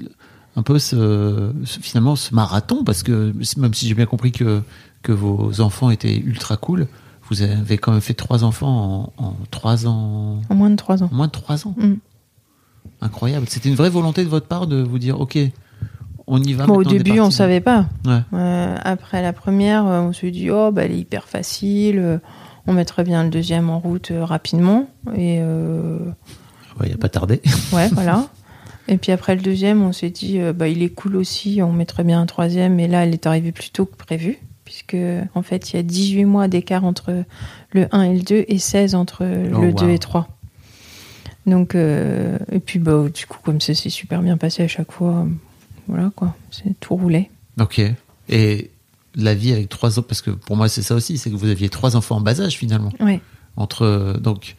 un peu ce, ce- finalement ce marathon parce que même si j'ai bien compris que que vos enfants étaient ultra cool, vous avez quand même fait trois enfants en, en trois ans, En moins de trois ans. en moins de trois ans. Mm. Incroyable. C'était une vraie volonté de votre part de vous dire ok, on y va. Bon, au début, on parti. savait pas. Ouais. Euh, après la première, euh, on s'est dit, oh, bah, elle est hyper facile. euh, On mettrait bien le deuxième en route rapidement. Et euh, Ouais, y a pas tardé. ouais, voilà. Et puis après le deuxième, on s'est dit, euh, bah, il est cool aussi. On mettrait bien un troisième. Et là, elle est arrivée plus tôt que prévu. Puisque, en fait, il y a 18 mois d'écart entre le 1 et le 2 et 16 entre Oh, le wow. 2 et 3. Donc, euh, et puis, bah, du coup, comme ça s'est super bien passé à chaque fois, voilà quoi, c'est tout roulé. Ok. Et la vie avec trois ans, parce que pour moi c'est ça aussi, c'est que vous aviez trois enfants en bas âge finalement. Ouais. Entre donc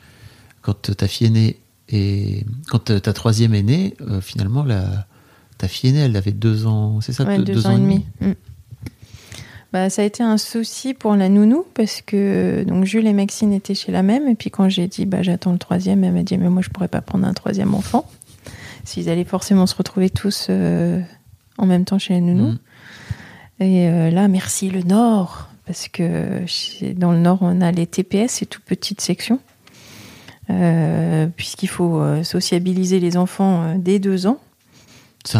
quand ta fille est née et quand ta troisième est née, euh, finalement la ta fille aînée elle avait deux ans, c'est ça, Ouais, deux, deux ans, et demi. Mm. Bah, ça a été un souci pour la nounou parce que donc Jules et Maxine étaient chez la même et puis quand j'ai dit bah j'attends le troisième, elle m'a dit mais moi je pourrais pas prendre un troisième enfant s'ils allaient forcément se retrouver tous euh, en même temps chez la nounou. Mm. Et euh, là merci le Nord parce que chez- dans le Nord on a les TPS, c'est toute petite section. Euh, puisqu'il faut euh, sociabiliser les enfants euh, dès deux ans. C'est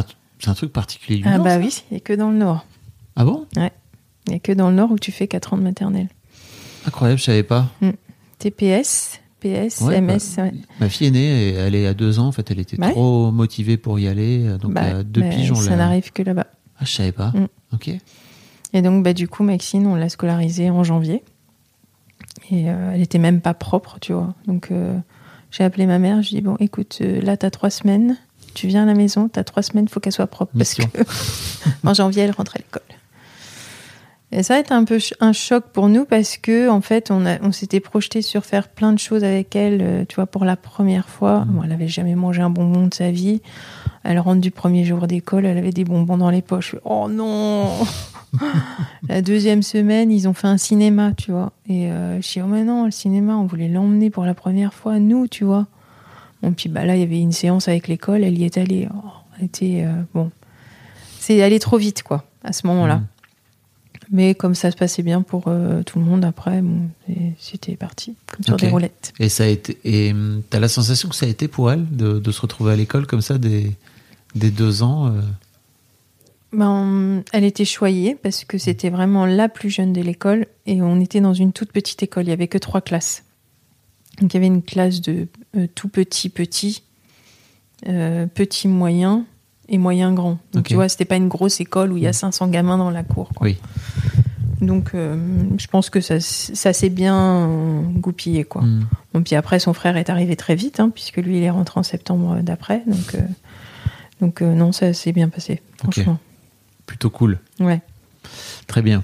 un, truc particulier. du Ah Nord, bah ça oui, il n'y a que dans le Nord. Ah bon? Il n'y a que dans le Nord où tu fais 4 ans de maternelle. Incroyable, je savais pas. TPS, PS, Ouais, MS. bah, ouais. Ma fille aînée, et elle est à deux ans. En fait, elle était Ouais. trop motivée pour y aller. Donc Bah, à deux bah, piges, on ça n'arrive que là-bas. Ah, je savais pas. Mm. Ok. Et donc, bah, du coup, Maxine, on l'a scolarisée en janvier. Et euh, elle était même pas propre, tu vois. Donc, euh, j'ai appelé ma mère. Je dis bon, écoute, euh, là, t'as trois semaines. Tu viens à la maison, t'as trois semaines, faut qu'elle soit propre. Mission. Parce que en janvier, elle rentre à l'école. Et ça a été un peu un choc pour nous parce que, en fait, on, a- on s'était projeté sur faire plein de choses avec elle, tu vois, pour la première fois. Bon, elle avait jamais mangé un bonbon de sa vie. Elle rentre du premier jour d'école, elle avait des bonbons dans les poches. Oh non La deuxième semaine, ils ont fait un cinéma, tu vois. Et euh, je dis, oh mais non, le cinéma, on voulait l'emmener pour la première fois, nous, tu vois. Bon, puis bah là, il y avait une séance avec l'école, elle y est allée. Oh, elle était, euh, bon. C'est allé trop vite, quoi, à ce moment-là. Mm. Mais comme ça se passait bien pour euh, tout le monde après, bon, c'était parti, comme sur des roulettes. Et ça a été. Et hum, t'as la sensation que ça a été pour elle de, de se retrouver à l'école comme ça des, des deux ans. Ben, elle était choyée parce que c'était vraiment la plus jeune de l'école et on était dans une toute petite école. Il y avait que trois classes. Donc il y avait une classe de euh, tout petit petit, euh, petit moyen et moyen grand. Donc tu vois, c'était pas une grosse école où il y a 500 gamins dans la cour. quoi. Oui. Donc euh, je pense que ça, ça s'est bien goupillé quoi. Hum. Bon, puis après, son frère est arrivé très vite, hein, puisque lui, il est rentré en septembre d'après. Donc, euh, donc euh, non, ça s'est bien passé, franchement. Plutôt cool. Ouais. Très bien.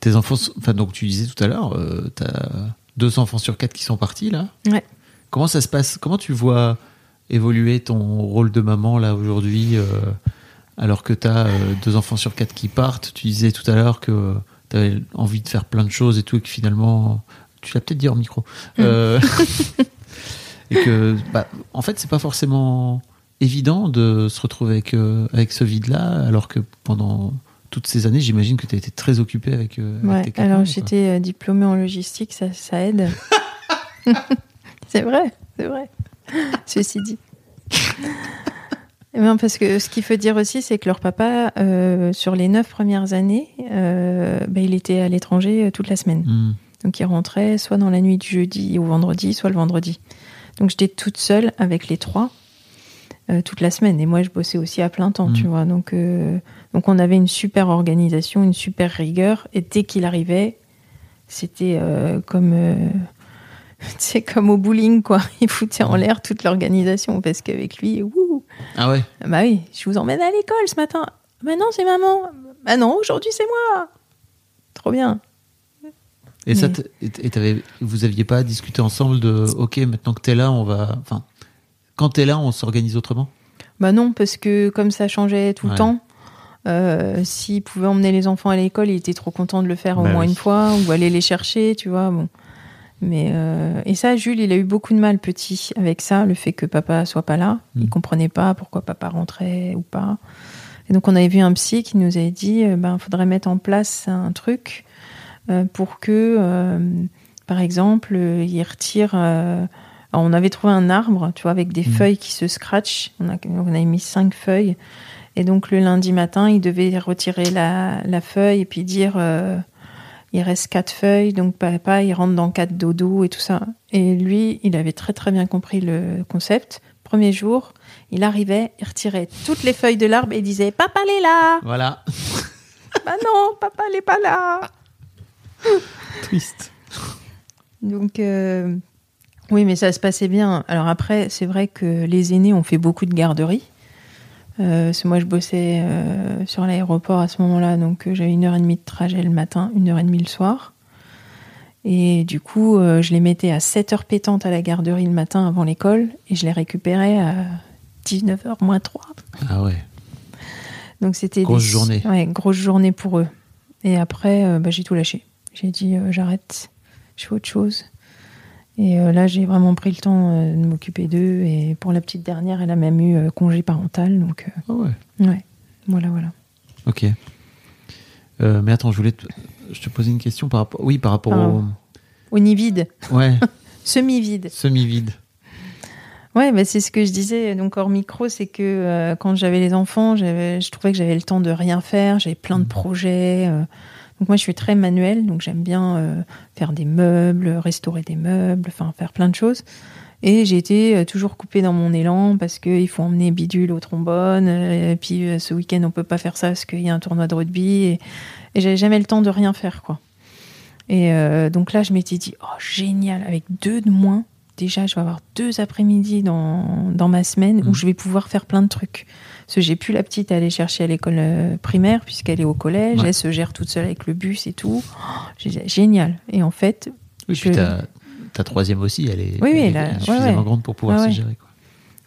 Tes enfants. Enfin, donc tu disais tout à l'heure, euh, t'as deux enfants sur quatre qui sont partis là. Ouais. Comment ça se passe? Comment tu vois évoluer ton rôle de maman là aujourd'hui euh, alors que tu as deux enfants sur quatre qui partent? Tu disais tout à l'heure que avais envie de faire plein de choses et tout, et que finalement, tu l'as peut-être dit en micro. Mm. Euh, et que, bah, en fait, c'est pas forcément évident de se retrouver avec, euh, avec ce vide-là, alors que pendant toutes ces années, j'imagine que tu as été très occupé avec, euh, avec Ouais, tes alors j'étais euh, diplômée en logistique, ça, ça aide. c'est vrai, c'est vrai. Ceci dit. Ben, parce que ce qu'il faut dire aussi, c'est que leur papa, euh, sur les neuf premières années, ben, il était à l'étranger toute la semaine. Hmm. Donc il rentrait soit dans la nuit du jeudi au vendredi, soit le vendredi. Donc j'étais toute seule avec les trois toute la semaine. Et moi, je bossais aussi à plein temps, tu vois. Donc, euh, donc on avait une super organisation, une super rigueur. Et dès qu'il arrivait, c'était euh, comme, euh, sais, comme au bowling, quoi. Il foutait en l'air toute l'organisation parce qu'avec lui, ouh, Ah ouais bah oui, je vous emmène à l'école ce matin. Bah non, c'est maman. Bah non, aujourd'hui c'est moi. Trop bien. Et ça, Mais- et vous aviez pas discuté ensemble de OK, maintenant que t'es là, on va. Enfin, quand t'es là, on s'organise autrement? Bah non, parce que comme ça changeait tout Ouais. le temps, euh, s'il pouvait emmener les enfants à l'école, il était trop content de le faire au Bah moins oui. une fois, ou aller les chercher, tu vois. Bon. Mais euh, et ça, Jules, il a eu beaucoup de mal petit avec ça, le fait que papa soit pas là. Mm. Il comprenait pas pourquoi papa rentrait ou pas. Et donc on avait vu un psy qui nous avait dit, euh, ben faudrait mettre en place un truc euh, pour que, euh, par exemple, euh, il retire. Alors, on avait trouvé un arbre, tu vois, avec des Mhm. feuilles qui se scratchent. On a, on avait mis cinq feuilles. Et donc le lundi matin, il devait retirer la, la feuille et puis dire euh, il reste quatre feuilles, donc papa il rentre dans quatre dodo et tout ça. Et lui, il avait très très bien compris le concept. Premier jour, il arrivait, il retirait toutes les feuilles de l'arbre et il disait papa elle est là. Voilà. Bah non, papa elle est pas là. Triste. Donc, euh, oui, mais ça se passait bien. Alors après, c'est vrai que les aînés ont fait beaucoup de garderies. Euh, moi, je bossais euh, sur l'aéroport à ce moment-là, donc euh, j'avais une heure et demie de trajet le matin, une heure et demie le soir. Et du coup, je les mettais à 7 heures pétantes à la garderie le matin avant l'école, et je les récupérais à 19h moins 3. Ah ouais. Donc c'était Grosse des- journée. Ouais, grosse journée pour eux. Et après, bah, j'ai tout lâché. J'ai dit j'arrête, je fais autre chose. Et euh, là, j'ai vraiment pris le temps euh, de m'occuper d'eux. Et pour la petite dernière, elle a même eu euh, congé parental. Donc, Ah ouais. ouais, voilà, voilà. Ok. Euh, mais attends, je voulais te, je te posais une question par rapport. Oui, par rapport Ah. Au nid vide, au. Ouais, semi-vide. semi-vide. Ouais, bah, c'est ce que je disais donc hors micro, c'est que euh, quand j'avais les enfants, je trouvais que j'avais le temps de rien faire, j'avais plein de projets. euh. Donc moi, je suis très manuelle, donc j'aime bien euh, faire des meubles, restaurer des meubles, enfin faire plein de choses. Et j'ai été euh, toujours coupée dans mon élan parce qu'il faut emmener Bidule au trombone. euh, Et puis ce week-end, on peut pas faire ça parce qu'il y a un tournoi de rugby. Et, et j'avais jamais le temps de rien faire, quoi. Et euh, donc là, je m'étais dit, oh génial, avec deux de moins, déjà, je vais avoir deux après-midi dans, dans ma semaine où je vais pouvoir faire plein de trucs. Parce que j'ai plus la petite à aller chercher à l'école euh, primaire puisqu'elle est au collège, Ouais. elle se gère toute seule avec le bus et tout. Oh, génial. Et en fait, Oui, puis Je- ta, ta troisième aussi, elle est, Oui, elle elle a- est suffisamment ouais. grande pour pouvoir Ouais, se gérer. Quoi.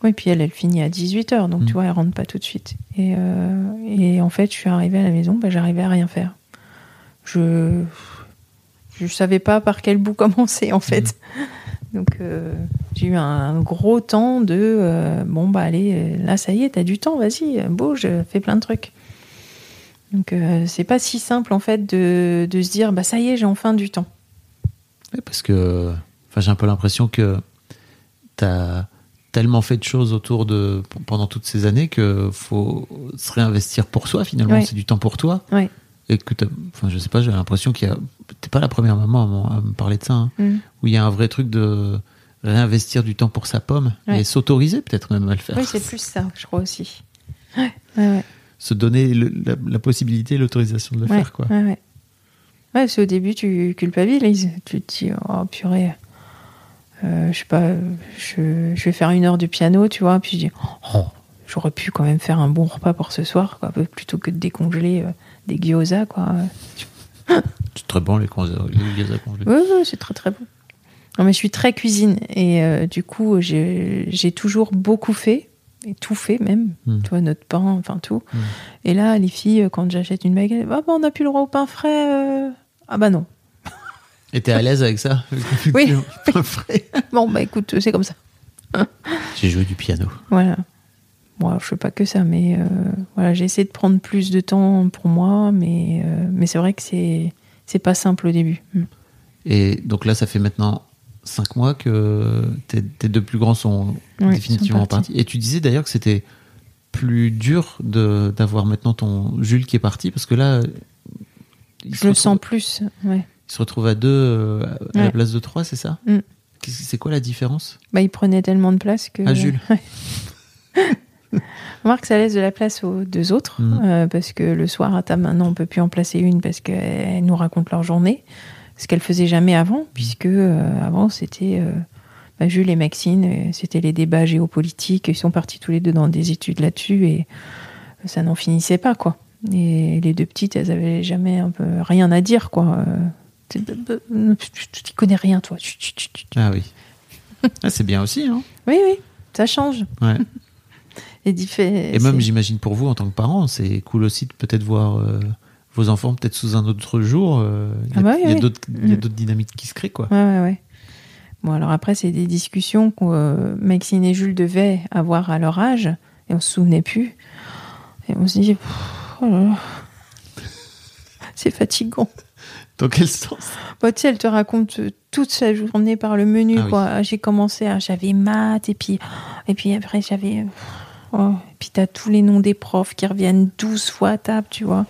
oui, puis elle, elle finit à 18h, donc Mhm. tu vois, elle rentre pas tout de suite. Et, euh, et en fait, je suis arrivée à la maison, bah, j'arrivais à rien faire. Je je savais pas par quel bout commencer en fait. Donc euh, j'ai eu un gros temps de euh, bon bah allez là ça y est t'as du temps vas-y bouge fais plein de trucs. Donc euh, c'est pas si simple en fait de, de se dire bah ça y est j'ai enfin du temps. Parce que enfin, j'ai un peu l'impression que tu as tellement fait de choses autour de pendant toutes ces années que faut se réinvestir pour soi finalement Ouais. c'est du temps pour toi Ouais. Et que t'as- enfin je sais pas j'ai l'impression qu'il y a t'es pas la première maman à, me parler de ça hein, Mm. où il y a un vrai truc de réinvestir du temps pour sa pomme Ouais. et s'autoriser peut-être même à le faire Oui c'est plus ça je crois aussi. Ouais ouais ouais. se donner le- la, la possibilité l'autorisation de le Ouais, faire quoi Ouais, ouais. Ouais, parce qu'au début, tu culpabilises. Tu te dis, oh purée, euh, je sais pas, je, je vais faire une heure de piano, tu vois. Puis je dis, oh, j'aurais pu quand même faire un bon repas pour ce soir, quoi, plutôt que de décongeler euh, des gyoza, quoi. c'est très bon les, les gyoza congelés. Oui, oui, c'est très très bon. Non, mais je suis très cuisine et euh, du coup, j'ai toujours beaucoup fait étouffé même, Mm. tu vois, notre pain, enfin tout. Mm. Et là, les filles, euh, quand j'achète une baguette, ah bah, on n'a plus le droit au pain frais. euh. Ah bah non. Et t'es à l'aise avec ça Oui. Pas frais? Bon, bah écoute, c'est comme ça. J'ai joué du piano. Voilà. Moi, je fais pas que ça, mais euh, voilà, j'ai essayé de prendre plus de temps pour moi, mais, euh, mais c'est vrai que c'est c'est pas simple au début. Mm. Et donc là, ça fait maintenant 5 mois que tes, tes deux plus grands sont Ouais, définitivement sont partis. partis. Et tu disais d'ailleurs que c'était plus dur de- d'avoir maintenant ton Jules qui est parti parce que là, il se Je le retrouve- sens plus. Ouais. Il se retrouve à deux euh, à la place de trois, c'est ça? Mm. C'est quoi la différence? Bah, il prenait tellement de place que. Ah, Jules. Remarque, ça laisse de la place aux deux autres, Mhm. euh, parce que le soir à table, maintenant, on peut plus en placer une parce qu'elles nous racontent leur journée, ce qu'elles faisaient jamais avant, puisque euh, avant, c'était euh, bah, Jules et Maxine, c'était les débats géopolitiques, ils sont partis tous les deux dans des études là-dessus, et ça n'en finissait pas, quoi. Et les deux petites, elles avaient jamais un peu rien à dire, quoi. Euh, tu tu connais rien, toi. Ah oui. Ah, c'est bien aussi, hein Oui, oui, ça change. Ouais. Et, même, j'imagine pour vous en tant que parents, c'est cool aussi de peut-être voir euh, vos enfants peut-être sous un autre jour. euh, Il y a, Ah bah oui, il y a oui. d'autres dynamiques qui se créent, quoi. Ouais, ouais, ouais. Bon, alors après, c'est des discussions que euh, Maxine et Jules devaient avoir à leur âge, et on se souvenait plus. Et on se dit, oh là là, c'est fatigant. Dans quel sens? Bah, tu sais, elle te raconte toute sa journée par le menu, Ah oui. quoi. J'ai commencé, à- j'avais maths, et puis, et puis après, j'avais. Oh, et puis, t'as tous les noms des profs qui reviennent 12 fois à table, tu vois.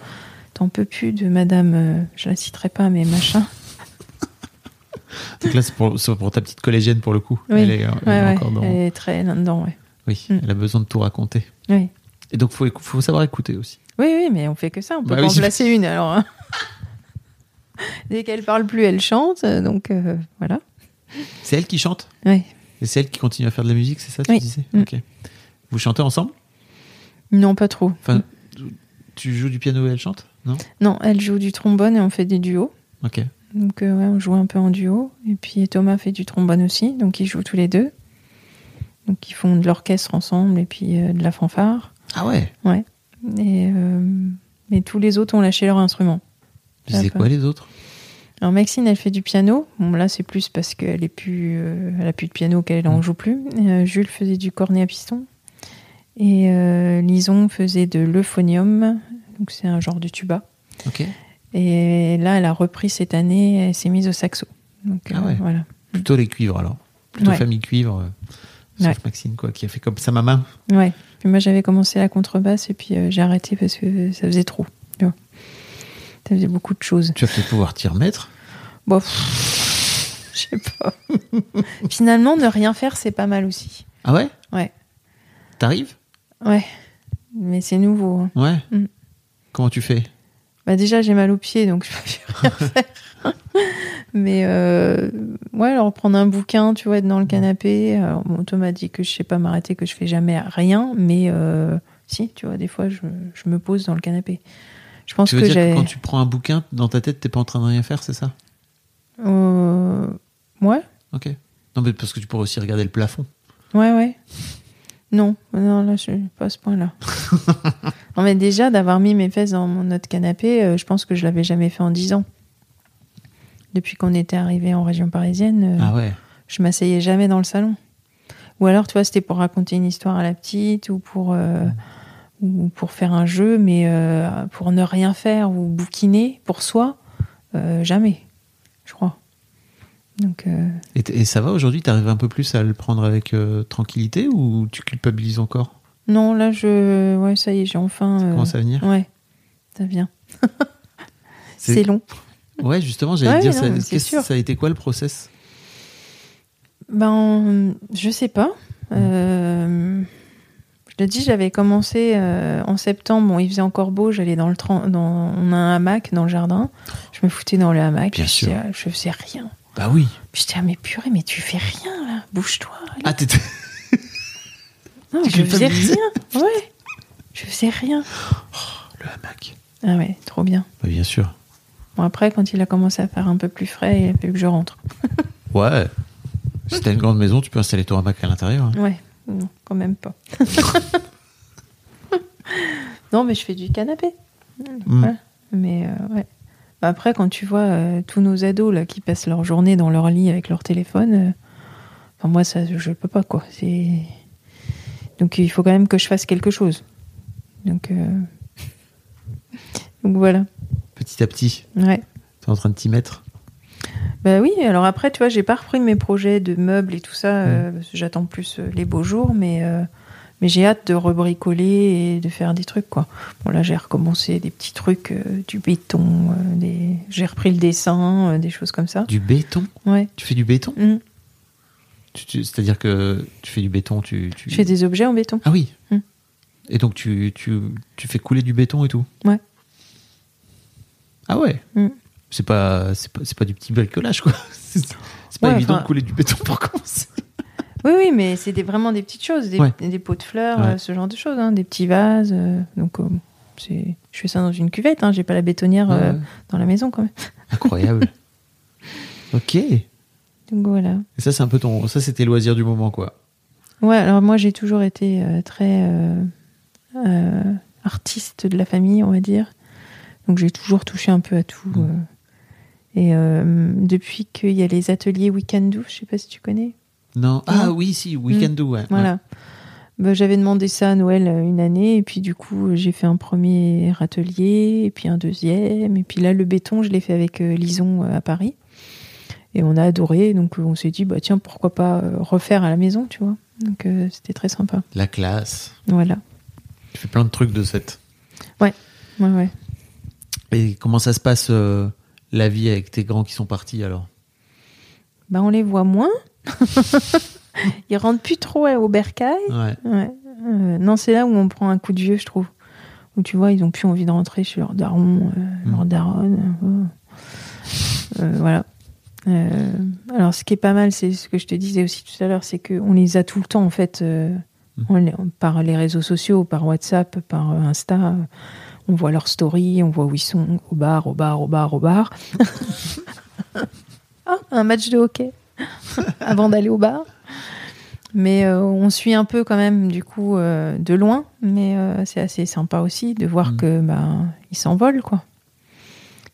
T'en peux plus de madame, euh, je la citerai pas, mais machin. Donc là, c'est pour, ta petite collégienne pour le coup. Oui. Elle est, elle est Ouais, dans. Elle est très là-dedans, ouais. Oui, Mm. elle a besoin de tout raconter. Oui. Et donc, faut, faut savoir écouter aussi. Oui, oui, mais on fait que ça. On peut Bah oui, en placer une, alors. hein. Dès qu'elle parle plus, elle chante. Donc, euh, voilà. C'est elle qui chante? Ouais. Et c'est elle qui continue à faire de la musique, c'est ça, tu Oui. disais? Mm. Ok. Vous chantez ensemble? Non, pas trop. Enfin, tu joues du piano et elle chante? Non? Non, elle joue du trombone et on fait des duos. Ok. Donc, euh, ouais, on joue un peu en duo. Et puis, Thomas fait du trombone aussi. Donc, ils jouent tous les deux. Donc, ils font de l'orchestre ensemble et puis euh, de la fanfare. Ah ouais? Et, euh, mais tous les autres ont lâché leur instrument. D'accord. quoi les autres? Alors Maxine, elle fait du piano. Bon, là, c'est plus parce qu'elle est plus, elle a plus de piano qu'elle en Mm. joue plus. Et, Jules faisait du cornet à piston. Et euh, Lison faisait de l'euphonium. Donc c'est un genre de tuba. Ok. Et là, elle a repris cette année. Elle s'est mise au saxo. Donc Ah euh, ouais. voilà. Plutôt les cuivres alors. Plutôt Ouais. famille cuivre. euh, sauf Ouais. Maxine, quoi, qui a fait comme ça maman. Ouais. Puis moi, j'avais commencé la contrebasse et puis euh, j'ai arrêté parce que ça faisait trop. Tu vois. Ça faisait beaucoup de choses. Tu vas peut-être pouvoir t'y remettre? Bon, je sais pas. Finalement, ne rien faire, c'est pas mal aussi. Ah ouais? Ouais. T'arrives? Ouais, mais c'est nouveau. hein. Ouais. Mm. Comment tu fais? Bah déjà, j'ai mal aux pieds, donc je peux rien faire. mais euh, ouais, alors prendre un bouquin, tu vois, être dans le canapé. Alors, bon, Thomas dit que je sais pas m'arrêter, que je fais jamais rien, mais euh, si, tu vois, des fois, je, je me pose dans le canapé. Je pense Tu veux que dire que quand tu prends un bouquin, dans ta tête, t'es pas en train de rien faire, c'est ça? Euh, Ouais, Ok. Non, mais parce que tu pourrais aussi regarder le plafond. ouais, ouais. Non, non, là, je suis pas à ce point-là. non, mais déjà, d'avoir mis mes fesses dans mon notre canapé, euh, je pense que je l'avais jamais fait en 10 ans. Depuis qu'on était arrivé en région parisienne, euh, Ah ouais. je m'asseyais jamais dans le salon. Ou alors, tu vois, c'était pour raconter une histoire à la petite ou pour, euh, ou pour faire un jeu, mais pour ne rien faire ou bouquiner pour soi, jamais, je crois. Donc, euh, Et, ça va aujourd'hui T'arrives un peu plus à le prendre avec euh, tranquillité ou tu culpabilises encore? Non, là, je. Ouais, ça y est, j'ai enfin. Ça euh, commence à venir? Ouais, ça vient. C'est- long. Ouais, justement, j'allais Ouais, dire, non, ça, sûr. ça a été quoi le process? Ben, je sais pas. Euh, je te dis, j'avais commencé euh, en septembre. Bon, il faisait encore beau. J'allais dans le dans on a un hamac dans le jardin. Je me foutais dans le hamac. Bien puis sûr. Je, je faisais rien. Bah oui. Puis j'étais ah mais purée, mais tu fais rien là. Bouge-toi. Ah, t'étais- non, tu je faisais rien. Ouais, je faisais rien. le hamac. Ah ouais, trop bien. Bah, bien sûr. Bon après, quand il a commencé à faire un peu plus frais, il a fallu que je rentre. Ouais. Si t'as une grande maison, tu peux installer ton hamac à l'intérieur. hein. Ouais, Non, quand même pas. non, mais je fais du canapé. Mm. Ouais. Mais euh, ouais. Bah, Après, quand tu vois euh, tous nos ados là qui passent leur journée dans leur lit avec leur téléphone, euh, enfin, moi ça, je peux pas quoi. C'est donc il faut quand même que je fasse quelque chose. Donc euh, donc voilà. Petit à petit, Ouais. tu es en train de t'y mettre? Bah oui, alors après, tu vois, j'ai pas repris mes projets de meubles et tout ça, euh, parce que j'attends plus les beaux jours, mais, euh, mais j'ai hâte de rebricoler et de faire des trucs, quoi. Bon, là, j'ai recommencé des petits trucs, euh, du béton, euh, des... j'ai repris le dessin, euh, des choses comme ça. Du béton? Ouais. Tu fais du béton? Mm. C'est-à-dire que tu fais du béton, tu... tu... Je fais des objets en béton. Ah oui Mm. Et donc tu, tu, tu fais couler du béton et tout? Ouais. Ah ouais? Mm. C'est pas, pas, pas du petit bricolage, quoi. C'est pas Ouais, évident de couler du béton pour commencer. Oui, oui, mais c'est des, vraiment des petites choses, des, Ouais. des pots de fleurs, Ouais. euh, ce genre de choses, hein, des petits vases. euh, donc, euh, c'est, je fais ça dans une cuvette, hein, j'ai pas la bétonnière Ouais. dans la maison quand même. Incroyable. ok. Et Donc voilà. ça, c'est un peu ton. Ça, c'était loisir du moment, quoi. Ouais, alors moi j'ai toujours été très artiste de la famille, on va dire. Donc j'ai toujours touché un peu à tout. Mm. Et euh, depuis qu'il y a les ateliers Weekend Do, je sais pas si tu connais. Non. Ah Non. oui, si, Weekend Do, ouais. Voilà. Bah, J'avais demandé ça à Noël euh, une année, et puis du coup j'ai fait un premier atelier, et puis un deuxième, et puis là le béton je l'ai fait avec euh, Lison euh, à Paris. Et on a adoré, donc euh, on s'est dit, bah tiens, pourquoi pas euh, refaire à la maison, tu vois. Donc euh, c'était très sympa. La classe. Voilà. Tu fais plein de trucs de cette. Ouais, ouais. Et comment ça se passe euh, la vie avec tes grands qui sont partis alors? Bah, on les voit moins. Ils rentrent plus trop au bercail. Ouais. Ouais. Euh, non, c'est là où on prend un coup de vieux, je trouve. Où tu vois, ils ont plus envie de rentrer chez leur daron, euh, Mm. leur daronne. euh, voilà. Euh, alors, ce qui est pas mal, c'est ce que je te disais aussi tout à l'heure, c'est qu'on les a tout le temps, en fait, euh, Mm. on les- par les réseaux sociaux, par WhatsApp, par Insta. On voit leurs stories, on voit où ils sont, au bar, au bar, au bar, au bar. ah, un match de hockey avant d'aller au bar. Mais euh, on suit un peu quand même du coup euh, de loin, mais euh, c'est assez sympa aussi de voir Mm. que bah, ils s'envolent quoi.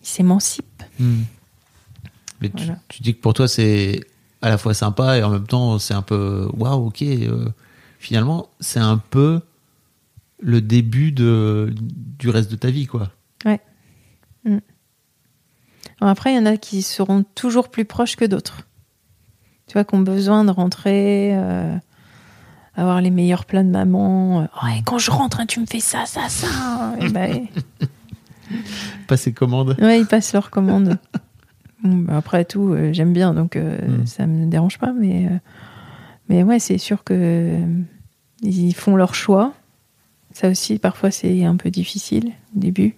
Ils s'émancipent. Hmm. Mais tu, Voilà. tu dis que pour toi, c'est à la fois sympa et en même temps, c'est un peu waouh, ok. finalement, c'est un peu le début de, du reste de ta vie, quoi. Alors après, il y en a qui seront toujours plus proches que d'autres. Tu vois, qui ont besoin de rentrer, euh, avoir les meilleurs plats de maman. euh, Oh, et quand je rentre, hein, tu me fais ça, ça, ça. Et ben, Passer commande. Ouais, ils passent leur commande. Bon, bah, après tout, euh, j'aime bien, donc euh, Mm. ça me dérange pas. Mais, euh, mais ouais, c'est sûr que euh, ils font leur choix. Ça aussi, parfois, c'est un peu difficile au début.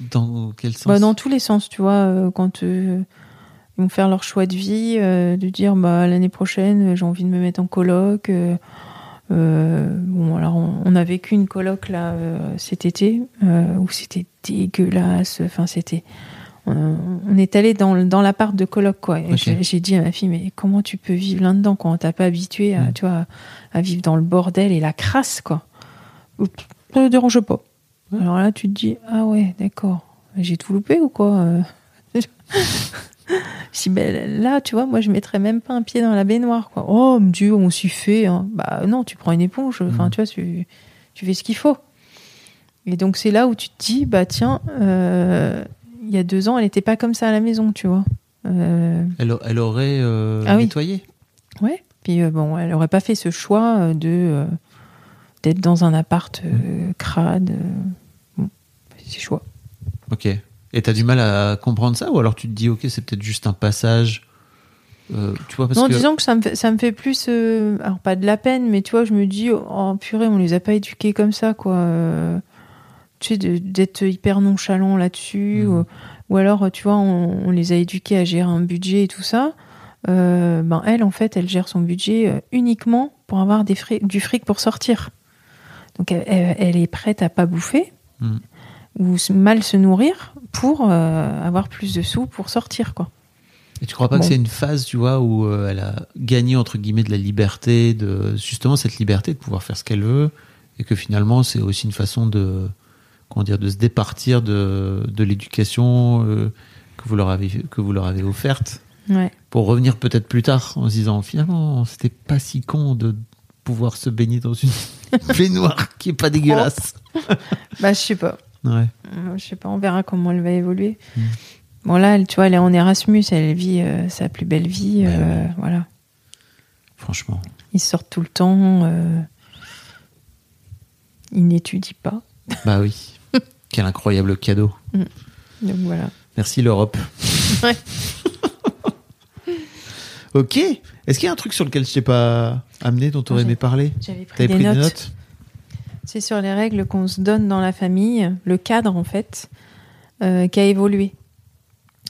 Dans quel sens? Bah, dans tous les sens, tu vois, euh, quand euh, ils vont faire leur choix de vie, euh, de dire bah, l'année prochaine, euh, j'ai envie de me mettre en coloc. euh, bon, alors on, on a vécu une coloc là cet été où c'était dégueulasse. Enfin, c'était. On, est allé dans, dans l'appart de coloc, quoi. J'ai- dit à ma fille, mais comment tu peux vivre là-dedans quand on t'a pas habitué à, Mm. tu vois, à vivre dans le bordel et la crasse, quoi. Ça ne dérange pas. Alors là, tu te dis, ah ouais, d'accord. J'ai tout loupé ou quoi Si ben là, tu vois, moi je mettrais même pas un pied dans la baignoire. Quoi. Oh mon Dieu, on s'y fait. hein. Bah non, tu prends une éponge. Enfin, Mhm. tu vois, tu, tu fais ce qu'il faut. Et donc c'est là où tu te dis, bah tiens, euh, il y a deux ans, elle n'était pas comme ça à la maison, tu vois. Euh, Elle, elle aurait euh, Ah oui. nettoyé. Ouais. Puis euh, bon, elle aurait pas fait ce choix de d'être dans un appart crade. bon, c'est choix. Ok. Et t'as du mal à comprendre ça ou alors tu te dis ok c'est peut-être juste un passage. euh, tu vois parce non, que disons que ça me fait, ça me fait plus, euh, alors pas de la peine, mais tu vois, je me dis, oh purée, on les a pas éduqués comme ça, quoi. Euh, tu sais, d'être hyper nonchalant là-dessus, Mhm. ou, ou alors, tu vois, on, on les a éduqués à gérer un budget et tout ça. Ben elle, en fait, elle gère son budget uniquement pour avoir des du fric pour sortir. Donc, elle, est prête à pas bouffer Et tu crois pas Bon. que c'est une phase, tu vois, où euh, elle a gagné entre guillemets de la liberté, de justement cette liberté de pouvoir faire ce qu'elle veut, et que finalement c'est aussi une façon de comment dire de se départir de, de l'éducation euh, que vous leur avez que vous leur avez offerte Ouais. pour revenir peut-être plus tard en se disant finalement c'était pas si con de pouvoir se baigner dans une baignoire qui est pas dégueulasse. Bah, je sais pas. Ouais. Euh, Je sais pas, on verra comment elle va évoluer. Mm. Bon, là, elle- tu vois, elle est en Erasmus, elle vit euh, sa plus belle vie. Ouais, euh, Voilà. Franchement. Ils sortent tout le temps. euh, Ils n'étudient pas. Bah oui. Quel incroyable cadeau. Donc voilà. Merci l'Europe. Ouais. ok. Est-ce qu'il y a un truc sur lequel je t'ai pas amené, dont tu aurais J'ai- aimé parler? J'avais pris, T'avais des, pris notes. des notes? C'est sur les règles qu'on se donne dans la famille, le cadre en fait, euh, qui a évolué.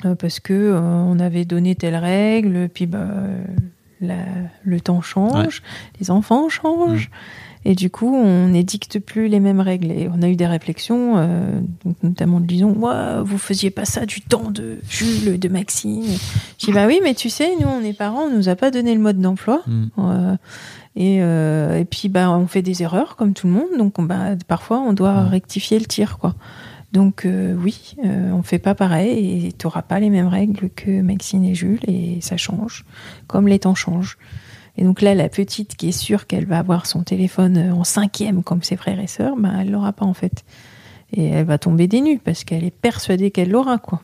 Euh, parce que euh, on avait donné telle règle, puis bah, la- le temps change, les enfants changent, et du coup on n'édicte plus les mêmes règles. Et on a eu des réflexions, donc notamment disons, ouais, vous faisiez pas ça du temps de Jules, de Maxime? Je dis bah oui, mais tu sais, nous on est parents, on nous a pas donné le mode d'emploi. Hmm. Euh, et, euh, et puis, bah, on fait des erreurs comme tout le monde, donc on- bah, parfois on doit Ouais. rectifier le tir, quoi. Donc euh, oui, euh, on fait pas pareil et tu n'auras pas les mêmes règles que Maxine et Jules et ça change, comme les temps changent. Et donc là, la petite qui est sûre qu'elle va avoir son téléphone euh, en cinquième comme ses frères et sœurs, bah, elle l'aura pas en fait. Et elle va tomber des nues parce qu'elle est persuadée qu'elle l'aura, quoi.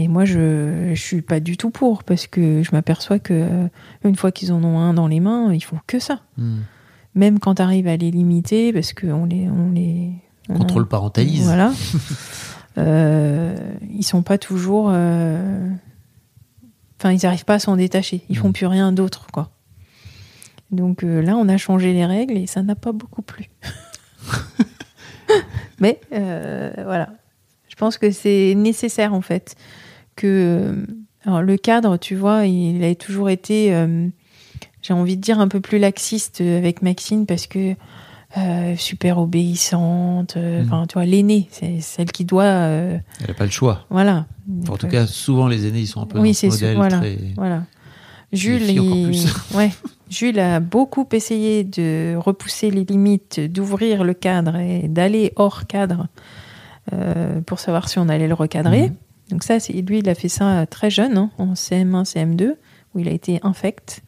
Et moi, je, je suis pas du tout pour parce que je m'aperçois que euh, une fois qu'ils en ont un dans les mains, ils font que ça. Hmm. Même quand tu arrives à les limiter, parce qu'on les, on les on Contrôle parentalise. Voilà. Euh, ils sont pas toujours. euh, Enfin, ils n'arrivent pas à s'en détacher. Ils font Mm. plus rien d'autre, quoi. Donc euh, là, on a changé les règles et ça n'a pas beaucoup plu. Mais voilà, je pense que c'est nécessaire en fait que alors, le cadre, tu vois, il a toujours été, euh, j'ai envie de dire un peu plus laxiste avec Maxine parce que euh, super obéissante. euh, Mm. Enfin, tu vois, l'aînée, c'est celle qui doit, euh, Elle n'a pas le choix. voilà. En tout cas, souvent les aînés, ils sont un peu Oui, dans ce c'est sûr, modèle voilà. très. Voilà. Jules, il- ouais. Jules a beaucoup essayé de repousser les limites, d'ouvrir le cadre et d'aller hors cadre euh, pour savoir si on allait le recadrer. Mhm. Donc ça, lui, il a fait ça très jeune, hein, en CM1, CM2, où il a été infect.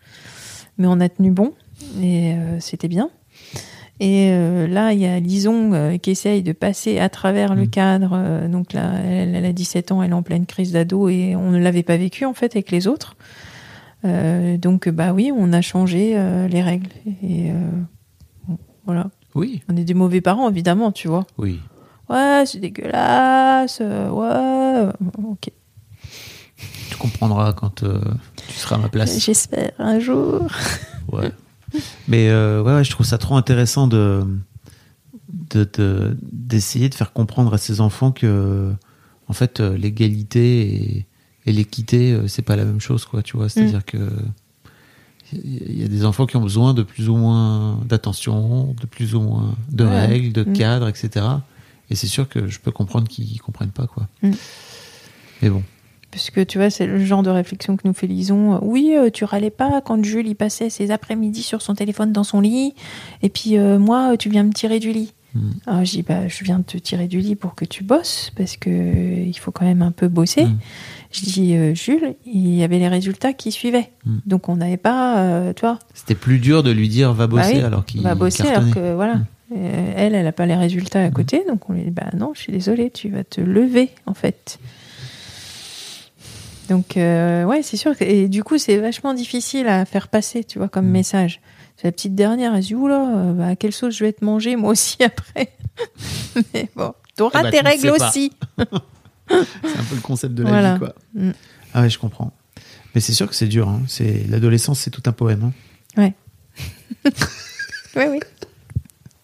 Mais on a tenu bon et euh, c'était bien. Et euh, là, il y a Lison euh, qui essaye de passer à travers le Mhm. cadre. euh, donc là, elle, elle a 17 ans, elle est en pleine crise d'ado et on ne l'avait pas vécu en fait avec les autres. Euh, donc bah oui, on a changé euh, les règles. Et euh, bon, voilà. Oui, On est des mauvais parents, évidemment, tu vois. oui. Ouais, c'est dégueulasse. euh, ouais, euh, ok. Tu comprendras quand euh, tu seras à ma place. J'espère un jour. Ouais. Mais euh, ouais, ouais, je trouve ça trop intéressant de de- de- d'essayer de, faire comprendre à ces enfants que en fait l'égalité et, et l'équité c'est pas la même chose quoi tu vois c'est à dire que il y a des enfants qui ont besoin de plus ou moins d'attention de plus ou moins de Ouais. règles de Mm. cadres etc et c'est sûr que je peux comprendre qu'ils comprennent pas quoi Mm. mais bon Parce que tu vois, c'est le genre de réflexion que nous fait Lison. Oui, euh, tu râlais pas quand Jules il passait ses après-midi sur son téléphone dans son lit. Et puis euh, moi, tu viens me tirer du lit. Mm. Alors je dis, bah, je viens de te tirer du lit pour que tu bosses, parce que euh, il faut quand même un peu bosser. Mm. Je dis, euh, Jules, il y avait les résultats qui suivaient. Mm. Donc on n'avait pas, euh, vois, c'était plus dur de lui dire va bosser Bah oui, alors qu'il va bosser cartonnait. alors que voilà. Euh, elle, elle n'a pas les résultats à côté, donc on lui dit bah non, je suis désolée, tu vas te lever en fait. Donc euh, ouais, c'est sûr que et du coup c'est vachement difficile à faire passer, tu vois, comme Mm. message. C'est la petite dernière, elle se dit oula, euh, bah, à quelle sauce je vais te manger moi aussi après. Mais bon, t'auras Eh bah, tes règles aussi. C'est un peu le concept de la Voilà. vie, quoi. Mm. Ah ouais, je comprends. Mais c'est sûr que c'est dur. Hein. C'est l'adolescence, c'est tout un poème. hein. Oui, oui.